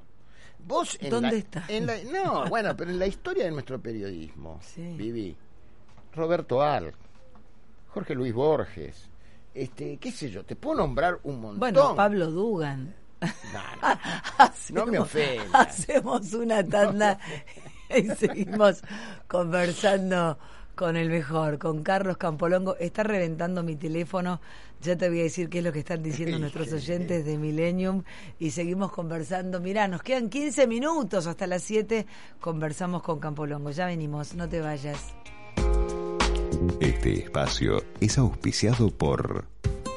Vos en ¿Dónde la- están? en la- no, bueno, pero en la historia de nuestro periodismo, Sí. Vivi, Roberto Ar, Jorge Luis Borges, este, qué sé yo, te puedo nombrar un montón. Bueno, Pablo Dugan. No, no. Hacemos- No me ofendas. Hacemos una tanda y seguimos conversando con el mejor, con Carlos Campolongo. Está reventando mi teléfono. Ya te voy a decir qué es lo que están diciendo nuestros oyentes de Millennium. Y seguimos conversando. Mirá, nos quedan 15 minutos hasta las 7. Conversamos con Campolongo. Ya venimos, no te vayas. Este espacio es auspiciado por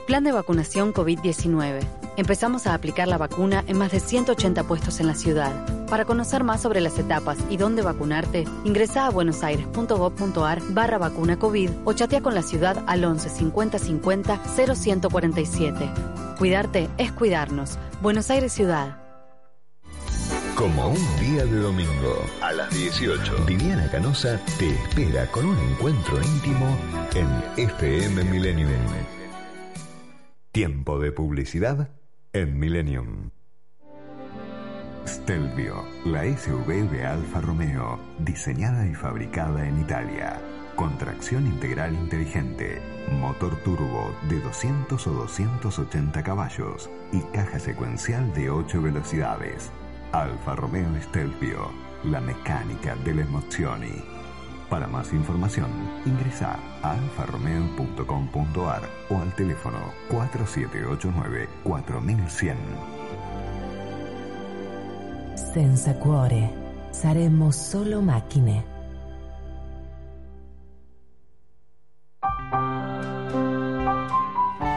Plan de vacunación COVID-19. Empezamos a aplicar la vacuna en más de 180 puestos en la ciudad. Para conocer más sobre las etapas y dónde vacunarte, ingresa a buenosaires.gov.ar barra vacuna COVID o chatea con la ciudad al 11 50 50 0147. Cuidarte es cuidarnos. Buenos Aires Ciudad. Como un día de domingo, a las 18, Viviana Canosa te espera con un encuentro íntimo en FM Millennium. Tiempo de publicidad en Millennium. Stelvio, la SUV de Alfa Romeo, diseñada y fabricada en Italia. Con tracción integral inteligente, motor turbo de 200 o 280 caballos y caja secuencial de 8 velocidades. Alfa Romeo Stelvio, la mecánica delle emozioni. Para más información, ingresa a alfaromeo.com.ar o al teléfono 4789-4100. Senza cuore, saremmo solo macchine.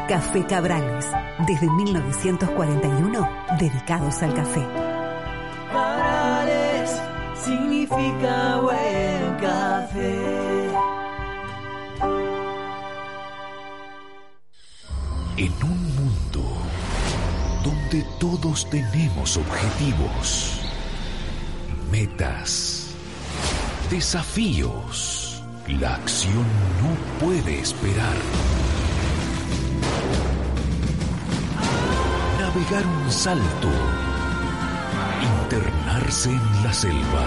Café Cabrales, desde 1941, dedicados al café. Cabrales significa café. En un mundo donde todos tenemos objetivos, metas, desafíos. La acción no puede esperar. Navegar un salto. Internarse en la selva.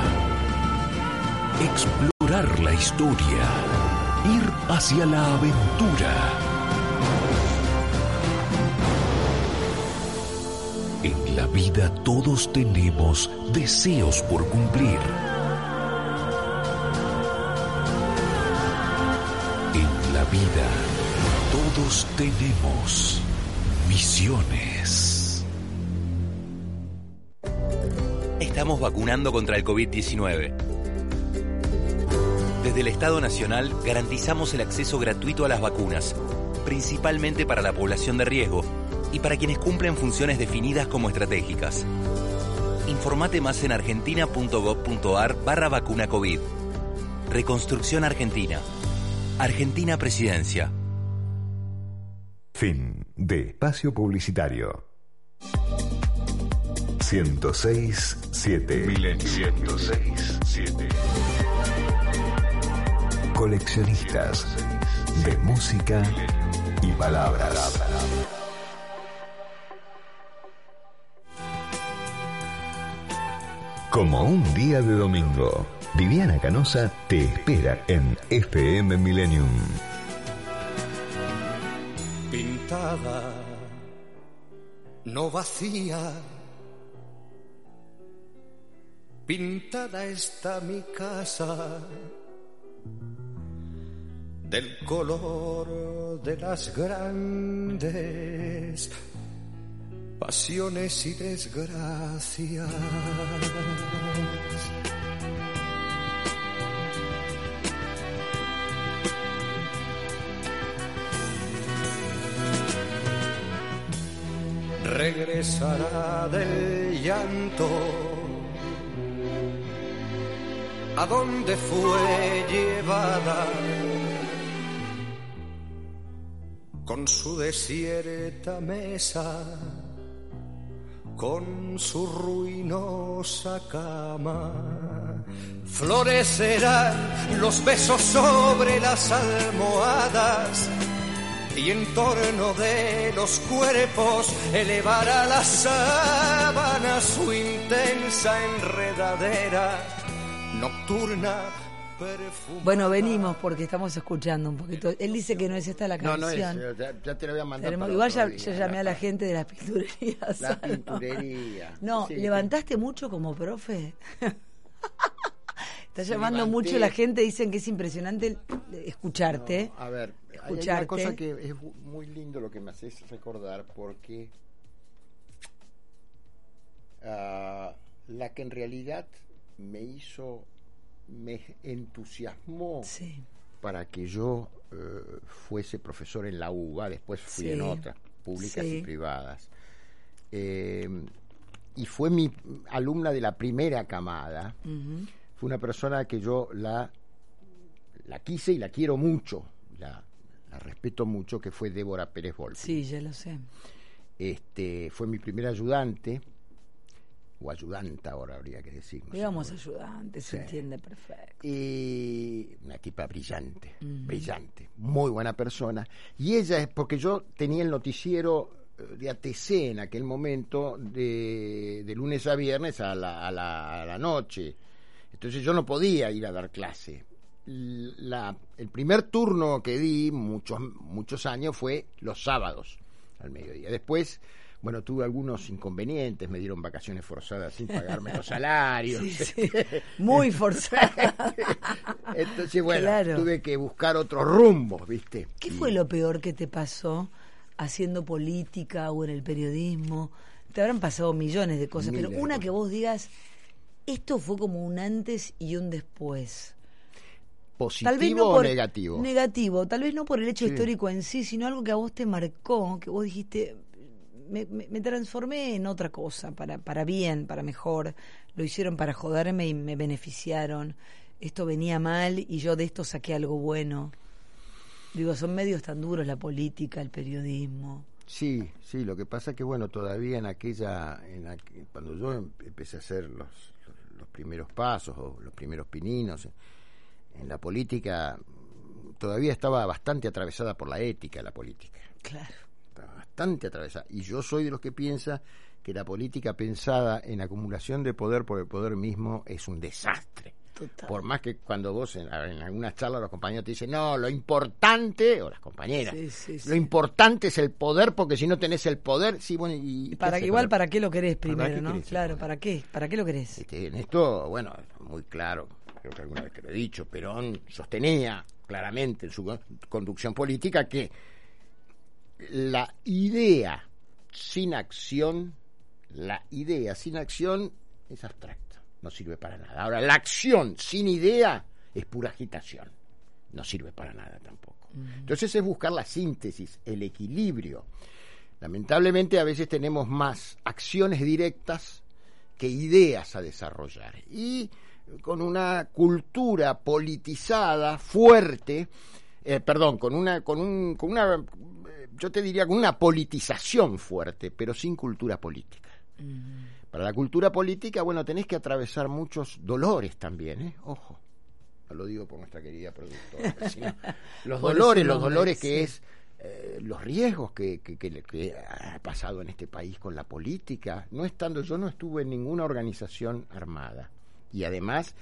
Explorar la historia. Ir hacia la aventura. En la vida todos tenemos deseos por cumplir. En la vida todos tenemos misiones. Estamos vacunando contra el COVID-19. Desde el Estado Nacional garantizamos el acceso gratuito a las vacunas, principalmente para la población de riesgo y para quienes cumplen funciones definidas como estratégicas. Informate más en argentina.gov.ar barra vacuna COVID. Reconstrucción Argentina. Argentina Presidencia. Fin de espacio publicitario. 106.7 Milenio 106.7 Coleccionistas de música y palabras. Como un día de domingo, Viviana Canosa te espera en FM Millennium. pintada, no vacía. Pintada está mi casa del color de las grandes pasiones y desgracias. regresará del llanto a donde fue llevada con su desierta mesa, con su ruinosa cama. Florecerán los besos sobre las almohadas y en torno de los cuerpos elevará la sábana su intensa enredadera nocturna. Bueno, venimos porque estamos escuchando un poquito. Él dice que no es esta la No, canción. no es, ya, ya te lo voy a mandar. Para igual ya, llamé a la gente de las pinturerías. La ¿no? pinturería. No, Sí. ¿levantaste mucho como profe? Está llamando levanté. mucho la gente, dicen que es impresionante escucharte. No, a ver, hay- hay escucharte. una cosa que es muy lindo lo que me haces recordar porque ah, la que en realidad me hizo, me entusiasmó Sí. para que yo eh, fuese profesor en la UBA, después fui Sí. en otras públicas Sí. y privadas. Eh, y fue mi alumna de la primera camada. Fue una persona que yo la, la quise y la quiero mucho, la, la respeto mucho, que fue Débora Pérez Volpi. Sí, ya lo sé. Este, fue mi primer ayudante, o ayudanta ahora habría que decir. no sé Digamos ayudante, se entiende perfecto. y una tipa brillante, brillante, muy buena persona. Y ella es porque yo tenía el noticiero eh, de ATC en aquel momento, de, de lunes a viernes a la, a, la, a la noche. Entonces yo no podía ir a dar clase. La, el primer turno que di, muchos, muchos años, fue los sábados al mediodía. Después, bueno, tuve algunos inconvenientes, me dieron vacaciones forzadas sin pagarme los salarios. Sí, sí. Muy forzada. Entonces, bueno, Claro. tuve que buscar otros rumbos, ¿viste? ¿Qué fue lo peor que te pasó haciendo política o en el periodismo? Te habrán pasado millones de cosas, Miles pero una que vos digas, esto fue como un antes y un después. ¿Positivo o negativo? Negativo, tal vez no por el hecho Sí. histórico en sí, sino algo que a vos te marcó, que vos dijiste, me, me- transformé en otra cosa, para, para bien, para mejor. Lo hicieron para joderme y me beneficiaron. Esto venía mal y yo de esto saqué algo bueno. Digo, son medios tan duros la política, el periodismo. Sí, sí, lo que pasa es que, bueno, todavía en aquella, en aqu- cuando yo em- empecé a hacer los, los, primeros pasos o los primeros pininos en, en la política, todavía estaba bastante atravesada por la ética la política. Claro. Bastante atravesada. Y yo soy de los que piensa que la política pensada en acumulación de poder por el poder mismo es un desastre. Total. Por más que cuando vos en, en algunas charlas los compañeros te dicen, no, lo importante, o las compañeras, Sí, sí, sí. lo importante es el poder, porque si no tenés el poder, sí, bueno, y... ¿qué Para igual, ¿para qué lo querés ¿Para primero, qué no? querés Claro? ¿para qué? ¿Para qué lo querés? Este, en esto, bueno, muy claro, creo que alguna vez te lo he dicho, Perón sostenía claramente en su con- conducción política que la idea sin acción, la idea sin acción es abstracta, no sirve para nada. Ahora, la acción sin idea es pura agitación, no sirve para nada tampoco. Entonces es buscar la síntesis, el equilibrio. Lamentablemente a veces tenemos más acciones directas que ideas a desarrollar. Y con una cultura politizada, fuerte, eh, perdón, con una, con un, con una, yo te diría con una politización fuerte, pero sin cultura política. Para la cultura política, bueno, tenés que atravesar muchos dolores también, ¿eh? Ojo. No lo digo por nuestra querida productora, sino los dolores, los dolores que sí. es eh, los riesgos que, que, que- que ha pasado en este país con la política, no estando, yo no estuve en ninguna organización armada y además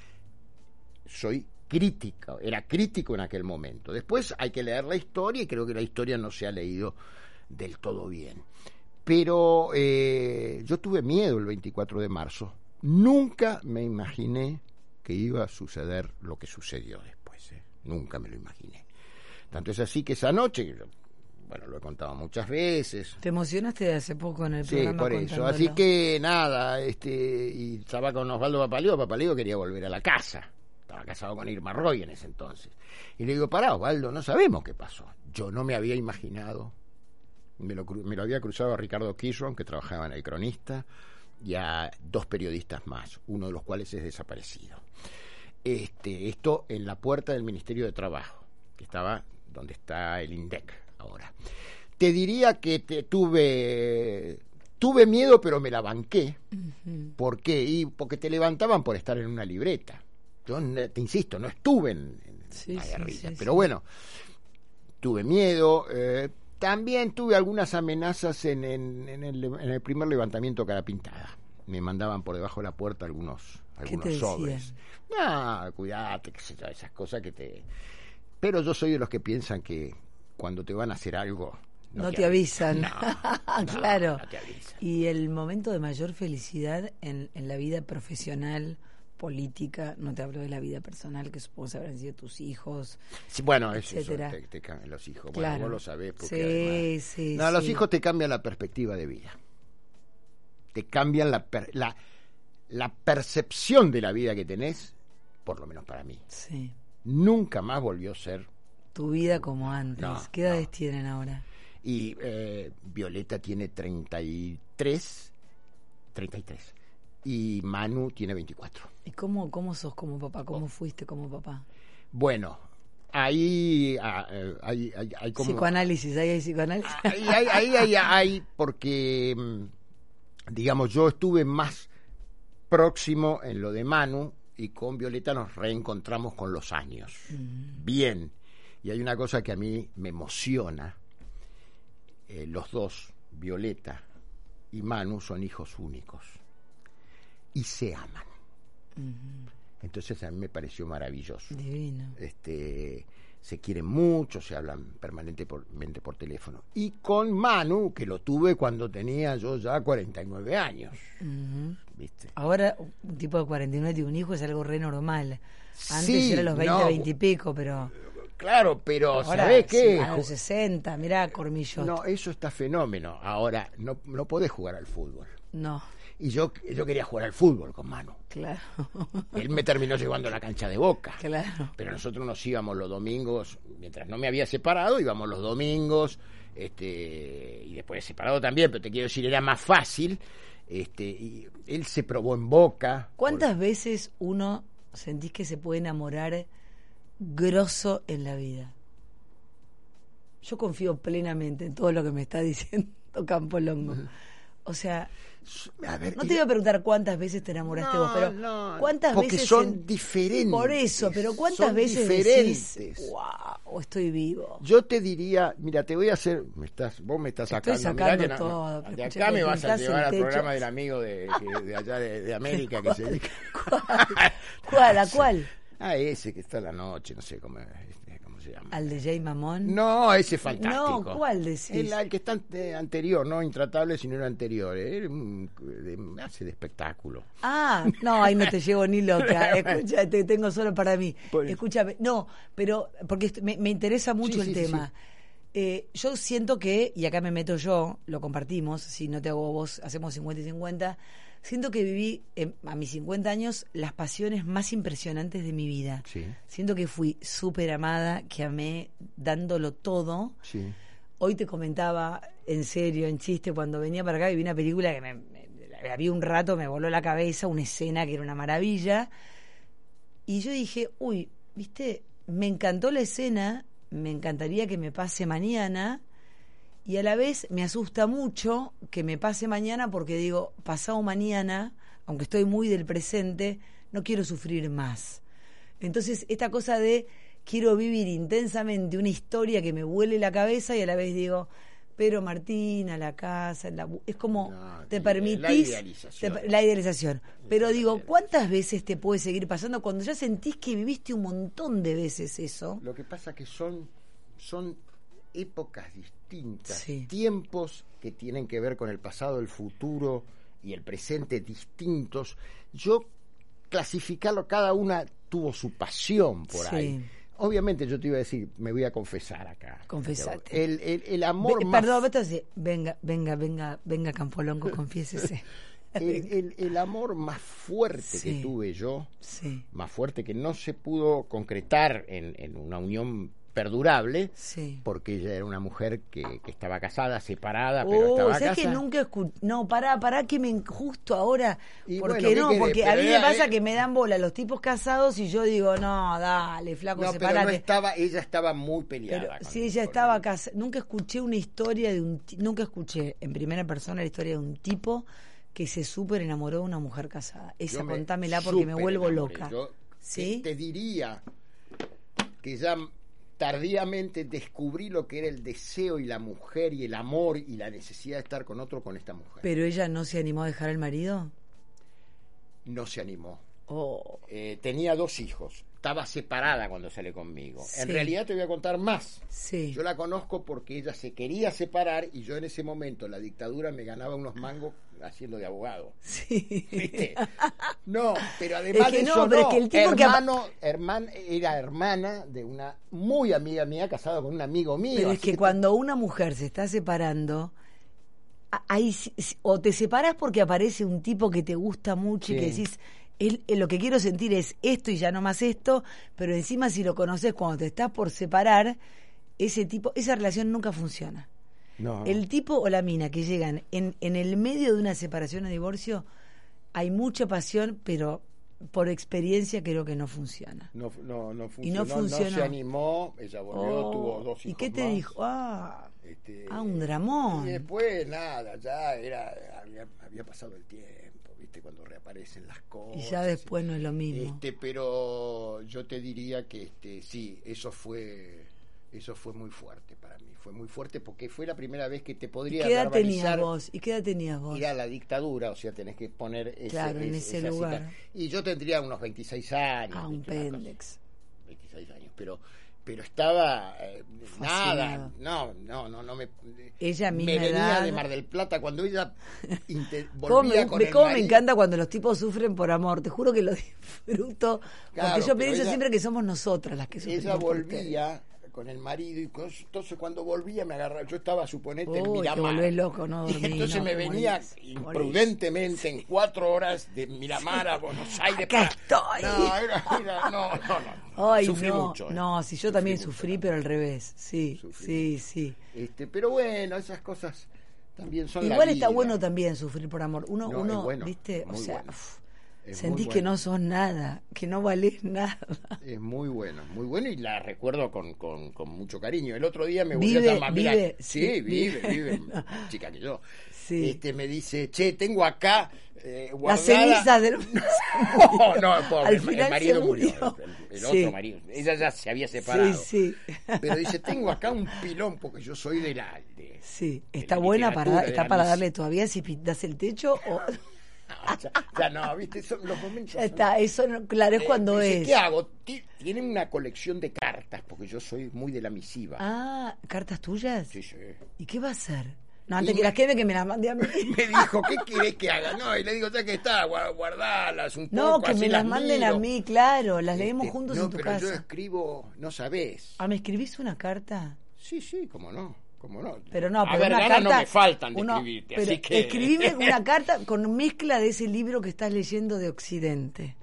soy crítico, era crítico en aquel momento. Después hay que leer la historia y creo que la historia no se ha leído del todo bien. Pero eh, yo tuve miedo el 24 de marzo. Nunca me imaginé que iba a suceder lo que sucedió después. ¿eh? Nunca me lo imaginé. Tanto es así que esa noche, bueno, lo he contado muchas veces, Te emocionaste hace poco en el Sí, programa por eso. Así que nada, este, y estaba con Osvaldo Papaleo. Papaleo quería volver a la casa. Estaba casado con Irma Roy en ese entonces. Y le digo, pará, Osvaldo, no sabemos qué pasó. Yo no me había imaginado. Me lo, me lo había cruzado a Ricardo Kirchron, que trabajaba en El Cronista, y a dos periodistas más, uno de los cuales es desaparecido. Este, esto en la puerta del Ministerio de Trabajo, que estaba donde está el INDEC ahora. Te diría que te, tuve tuve miedo, pero me la banqué. ¿Por qué? Y porque te levantaban por estar en una libreta. Yo te insisto, no estuve en, en Sí, la guerrilla, sí, pero bueno, tuve miedo. eh, también tuve algunas amenazas en, en- en el, en el primer levantamiento cara pintada. Me mandaban por debajo de la puerta algunos, algunos te decían? sobres. No, cuidate, qué sé yo, esas cosas que te... Pero yo soy de los que piensan que cuando te van a hacer algo... No, te avisan. No, no, claro. te avisan. Y el momento de mayor felicidad en, en la vida profesional, política, no te hablo de la vida personal, que supongo que habrán sido tus hijos. Sí, bueno, eso, te, te cambian los hijos. Bueno, Claro. vos lo sabés. Porque Sí, además- sí, No, los hijos te cambian la perspectiva de vida. Te cambian la, per- la, la percepción de la vida que tenés, por lo menos para mí. Sí. Nunca más volvió a ser. Tu vida como antes. No, ¿Qué edades no. tienen ahora? Y eh, Violeta tiene 33, 33. Y Manu tiene 24. ¿Y cómo, cómo sos como papá? ¿Cómo fuiste como papá? Bueno, ahí ah, eh, hay, hay, hay como... Psicoanálisis, ahí hay psicoanálisis. Ahí, ahí, ahí, ahí, porque, mm, digamos, yo estuve más próximo en lo de Manu y con Violeta nos reencontramos con los años. Bien. Y hay una cosa que a mí me emociona. Eh, los dos, Violeta y Manu, son hijos únicos. Y se aman. Entonces a mí me pareció maravilloso Divino. este, se quieren mucho, se hablan permanentemente por teléfono. Y con Manu, que lo tuve cuando tenía yo ya 49 años, Ujú. ¿viste? Ahora un tipo de 49 de un hijo es algo re normal. Antes Sí, era los 20, no. 20 y pico, pero Claro, pero ahora ¿sabés qué? a los 60, mirá Cormillot. No, eso está fenómeno. Ahora, no, no podés jugar al fútbol. No, Y yo, yo quería jugar al fútbol con Manu. claro. Él me terminó llevando a la cancha de boca. claro. Pero nosotros nos íbamos los domingos, mientras no me había separado, íbamos los domingos, este, y después separado también, pero te quiero decir, era más fácil. Este, y él se probó en boca. ¿Cuántas veces uno sentís que se puede enamorar grosso en la vida? yo confío plenamente en todo lo que me está diciendo Campo Longo. O sea, A ver, no te voy a preguntar cuántas veces te enamoraste vos, No, pero no, cuántas porque veces son en- diferentes, Por eso, pero cuántas son veces diferentes. decís, wow, estoy vivo. Yo te diría, mira, te voy a hacer, me estás, vos me estás Estoy sacando, sacando mirá que no- todo, no, de acá me vas a llevar al programa del amigo de, que- de allá de, de América que se dedica. ¿Cuál? ¿A cuál? Ah, ese que está a la noche, no sé cómo, este, cómo se llama. ¿Al de Jay Mamón? No, ese es fantástico. No, ¿cuál decís? El, el que está ante- anterior, no intratable, sino el anterior. Un- de- hace de espectáculo. Ah, no, ahí no te llevo ni loca. Escucha, te tengo solo para mí. Escúchame, no, pero porque me, me interesa mucho Sí, el sí, sí, tema. Eh, yo siento que, y acá me meto yo, lo compartimos, si no te hago vos, hacemos 50 y 50. Siento que viví eh, a mis 50 años las pasiones más impresionantes de mi vida. Sí. Siento que fui súper amada, que amé dándolo todo. Sí. Hoy te comentaba, en serio, en chiste, cuando venía para acá y vi una película que me, me- la vi un rato, me voló la cabeza, una escena que era una maravilla. Y yo dije, uy, viste, me encantó la escena, me encantaría que me pase mañana. Y a la vez me asusta mucho que me pase mañana porque digo, pasado mañana, aunque estoy muy del presente, no quiero sufrir más. Entonces, esta cosa de quiero vivir intensamente una historia que me vuele la cabeza y a la vez digo, pero Martina, la casa, la es como No, te la permitís idealización. te- la idealización. Pero digo, ¿cuántas veces te puede seguir pasando cuando ya sentís que viviste un montón de veces eso? Lo que pasa que son, son épocas distintas, Sí. tiempos que tienen que ver con el pasado, el futuro y el presente distintos. Yo clasificarlo, cada una tuvo su pasión por Sí. ahí. Obviamente yo te iba a decir, me voy a confesar acá. Confesate. El, el, el amor Ve- más Perdón, vete así, venga, venga, venga, venga Campolongo, confiésese. el, el- el amor más fuerte Sí. que tuve yo, Sí, más fuerte que no se pudo concretar en, en una unión perdurable, sí. porque ella era una mujer que, que estaba casada, separada, pero Oh, estaba ¿sabes que casada. nunca escuché? No, pará, pará, que me justo ahora. Y ¿Por bueno, qué ¿qué no? querés? Porque a Pero mí me pasa eh, que me dan bola los tipos casados y yo digo, no, dale, flaco, No, pero no separate. estaba, ella estaba muy peleada. Pero si él, ella estaba casada, nunca escuché una historia de un, nunca escuché en primera persona la historia de un tipo que se súper enamoró de una mujer casada. Esa contámela porque me vuelvo enamoré. loca. Yo ¿Sí? te diría que ya tardíamente descubrí lo que era el deseo y la mujer y el amor y la necesidad de estar con otro con esta mujer. Pero ella no se animó a dejar al marido. no se animó. Oh, Eh, tenía dos hijos. Estaba separada cuando sale conmigo. En realidad te voy a contar más. sí. Yo la conozco porque ella se quería separar y yo en ese momento, la dictadura, me ganaba unos mangos haciendo de abogado. Sí. ¿Viste? No, pero además Es que de no, eso pero no. es que el tipo que hermano, herman- era hermana de una muy amiga mía casada con un amigo mío. Pero es que cuando una mujer se está separando, ahí o te separas porque aparece un tipo que te gusta mucho y que decís, él, él lo que quiero sentir es esto y ya no más esto, pero encima si lo conoces cuando te estás por separar, ese tipo, esa relación nunca funciona. No. El tipo o la mina que llegan en, en el medio de una separación o divorcio, hay mucha pasión, pero por experiencia creo que no funciona. No, no, no Y funcionó, no funcionó. se animó, ella volvió, Oh, tuvo dos hijos ¿Y qué te más. dijo? Ah, Este, ah, un dramón. Y después nada, ya era había, había pasado el tiempo, ¿viste? Cuando reaparecen las cosas. Y ya después no es lo mismo. Este, pero yo te diría que este sí, eso fue eso fue muy fuerte para mí, fue muy fuerte porque fue la primera vez que te ¿Y podría qué edad tenías vos? ¿Y qué edad tenías vos? ir a la dictadura, o sea, tenés que poner ese, Claro, en ese lugar. cita. Y yo tendría unos 26 años. Ah, un pendex. 26 años, pero pero estaba eh, nada, no, no, no, no me Ella me misma venía edad. de Mar del Plata cuando ella ¿Cómo, me, volvía me- cómo me encanta cuando los tipos sufren por amor? Te juro que lo disfruto. Claro, porque yo pienso ella- siempre que somos nosotras las que sufrimos. ella por volvía con el marido y cos- entonces cuando volvía me agarraba, yo estaba suponete en te Miramar. loco, no y entonces no, me venía morís, imprudentemente en cuatro horas de Miramar a Buenos Aires. Acá para- estoy. No, era- era- no, no, no. Ay, Sufrí no, mucho. eh. no, si yo también mucho sufrí, pero al revés. Sí, Sufrí sí, sí. Este, pero bueno, esas cosas también son la Igual está vida. bueno también sufrir por amor. Uno, No, uno bueno, viste, o sea, bueno. uf, Es Sentís que no sos nada, que no valés nada. Es muy bueno, muy bueno y la recuerdo con, con, con mucho cariño. El otro día me volvió Vive, a llamar, mira, vive, sí, sí, vive, vive. más chica que yo. Sí. Este me dice, che, tengo acá eh, Las cenizas del... No, no, pobre, Al el- marido murió, murió. el, el Sí. otro marido. Ella ya se había separado. Sí, sí. Pero dice, tengo acá un pilón porque yo soy de la... de- Sí, de está buena para, está para darle todavía si pintas el techo o No, ya, ya no, viste, son los momentos... ya está, eso no, claro es Eh, cuando dice, es. ¿Qué hago? Ti- Tienen una colección de cartas, porque yo soy muy de la misiva. Ah, cartas tuyas. Sí, sí. ¿Y qué va a hacer? No, antes Y que me- las queme que me las mande a mí. Me dijo, ¿qué querés que haga? No, y le digo, ya que está, gua- guardalas un poco. No, que así me las manden a miro". mí, claro, las leemos Este, juntos no, en tu pero yo casa. escribo, no sabés. Ah, ¿me escribís una carta? Sí, sí, cómo no, cómo no. Pero no, a pero ver, una carta. no me faltan de uno- escribirte, pero así que... Escribime una carta con mezcla de ese libro que estás leyendo de Occidente.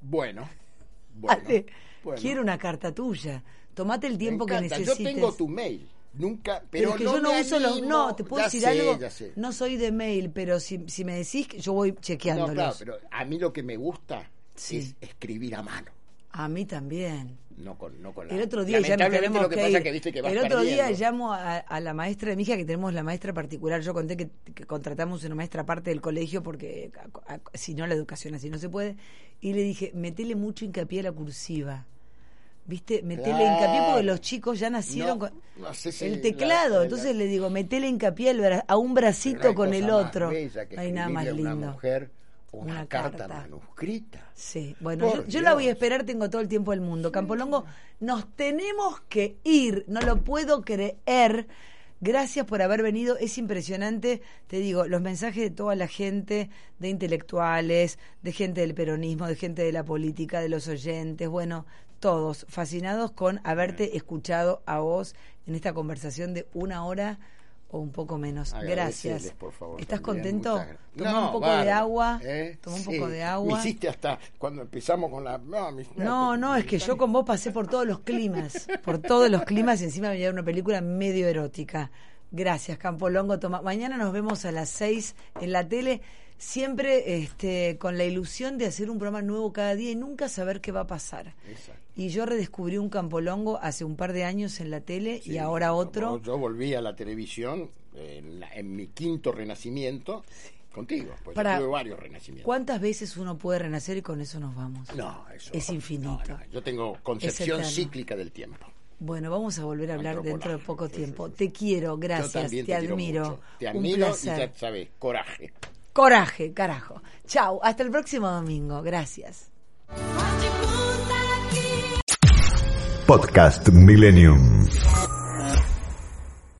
Bueno, bueno, Ale, bueno. quiero una carta tuya. Tomate el Me tiempo que necesites. Yo tengo tu mail, nunca, Pero pero, es que no yo no me uso los. No, te puedo Ya decir sé, algo. ya sé. No soy de mail, pero si, si me decís, que yo voy No, chequeándolos. claro, pero a mí lo que me gusta Sí. es escribir a mano, A mí también. No con, no con la... El otro día ya nos Lamentablemente tenemos lo que, que pasa ir. es que viste que vas El otro día llamo a, a la maestra de mi hija, que tenemos la maestra particular. Yo conté que, que contratamos una maestra aparte del colegio porque a- a- si no la educación así no se puede. Y le dije, metele mucho hincapié a la cursiva. ¿Viste? Metele Claro. hincapié porque los chicos ya nacieron No, con no sé si el la- teclado. la- Entonces le digo, metele hincapié a un bracito con el otro. No hay nada más lindo. Una mujer una, Una carta, carta. manuscrita. Sí, bueno, yo, yo la voy a esperar, tengo todo el tiempo del mundo. Campolongo, nos tenemos que ir, no lo puedo creer. Gracias por haber venido, es impresionante, te digo, los mensajes de toda la gente, de intelectuales, de gente del peronismo, de gente de la política, de los oyentes, bueno, todos fascinados con haberte escuchado a vos en esta conversación de una hora o un poco menos. Gracias. por favor, ¿Estás también, contento? Toma No, un poco de agua. ¿eh? Toma un Sí, poco de Me agua. hiciste hasta cuando empezamos con la. No, mis- No, no, es que yo con vos pasé por todos los climas, por todos los climas y encima me una película medio erótica. Gracias, Campolongo. Toma. Mañana nos vemos a las seis en la tele, siempre este, con la ilusión de hacer un programa nuevo cada día y nunca saber qué va a pasar. Exacto. Y yo redescubrí un Campolongo hace un par de años en la tele y ahora otro. Yo, volví a la televisión en, la- en mi quinto renacimiento contigo, pues Para- yo tuve varios renacimientos. ¿Cuántas veces uno puede renacer y con eso nos vamos? No, eso. Es infinito. no, no, yo tengo concepción cíclica del tiempo. Bueno, vamos a volver a hablar dentro de poco tiempo. Te quiero, gracias, yo también te, te, quiero admiro. mucho. Te Un admiro y placer. ya sabes, coraje. Coraje, carajo. Chau, hasta el próximo domingo. Gracias. Podcast Millennium.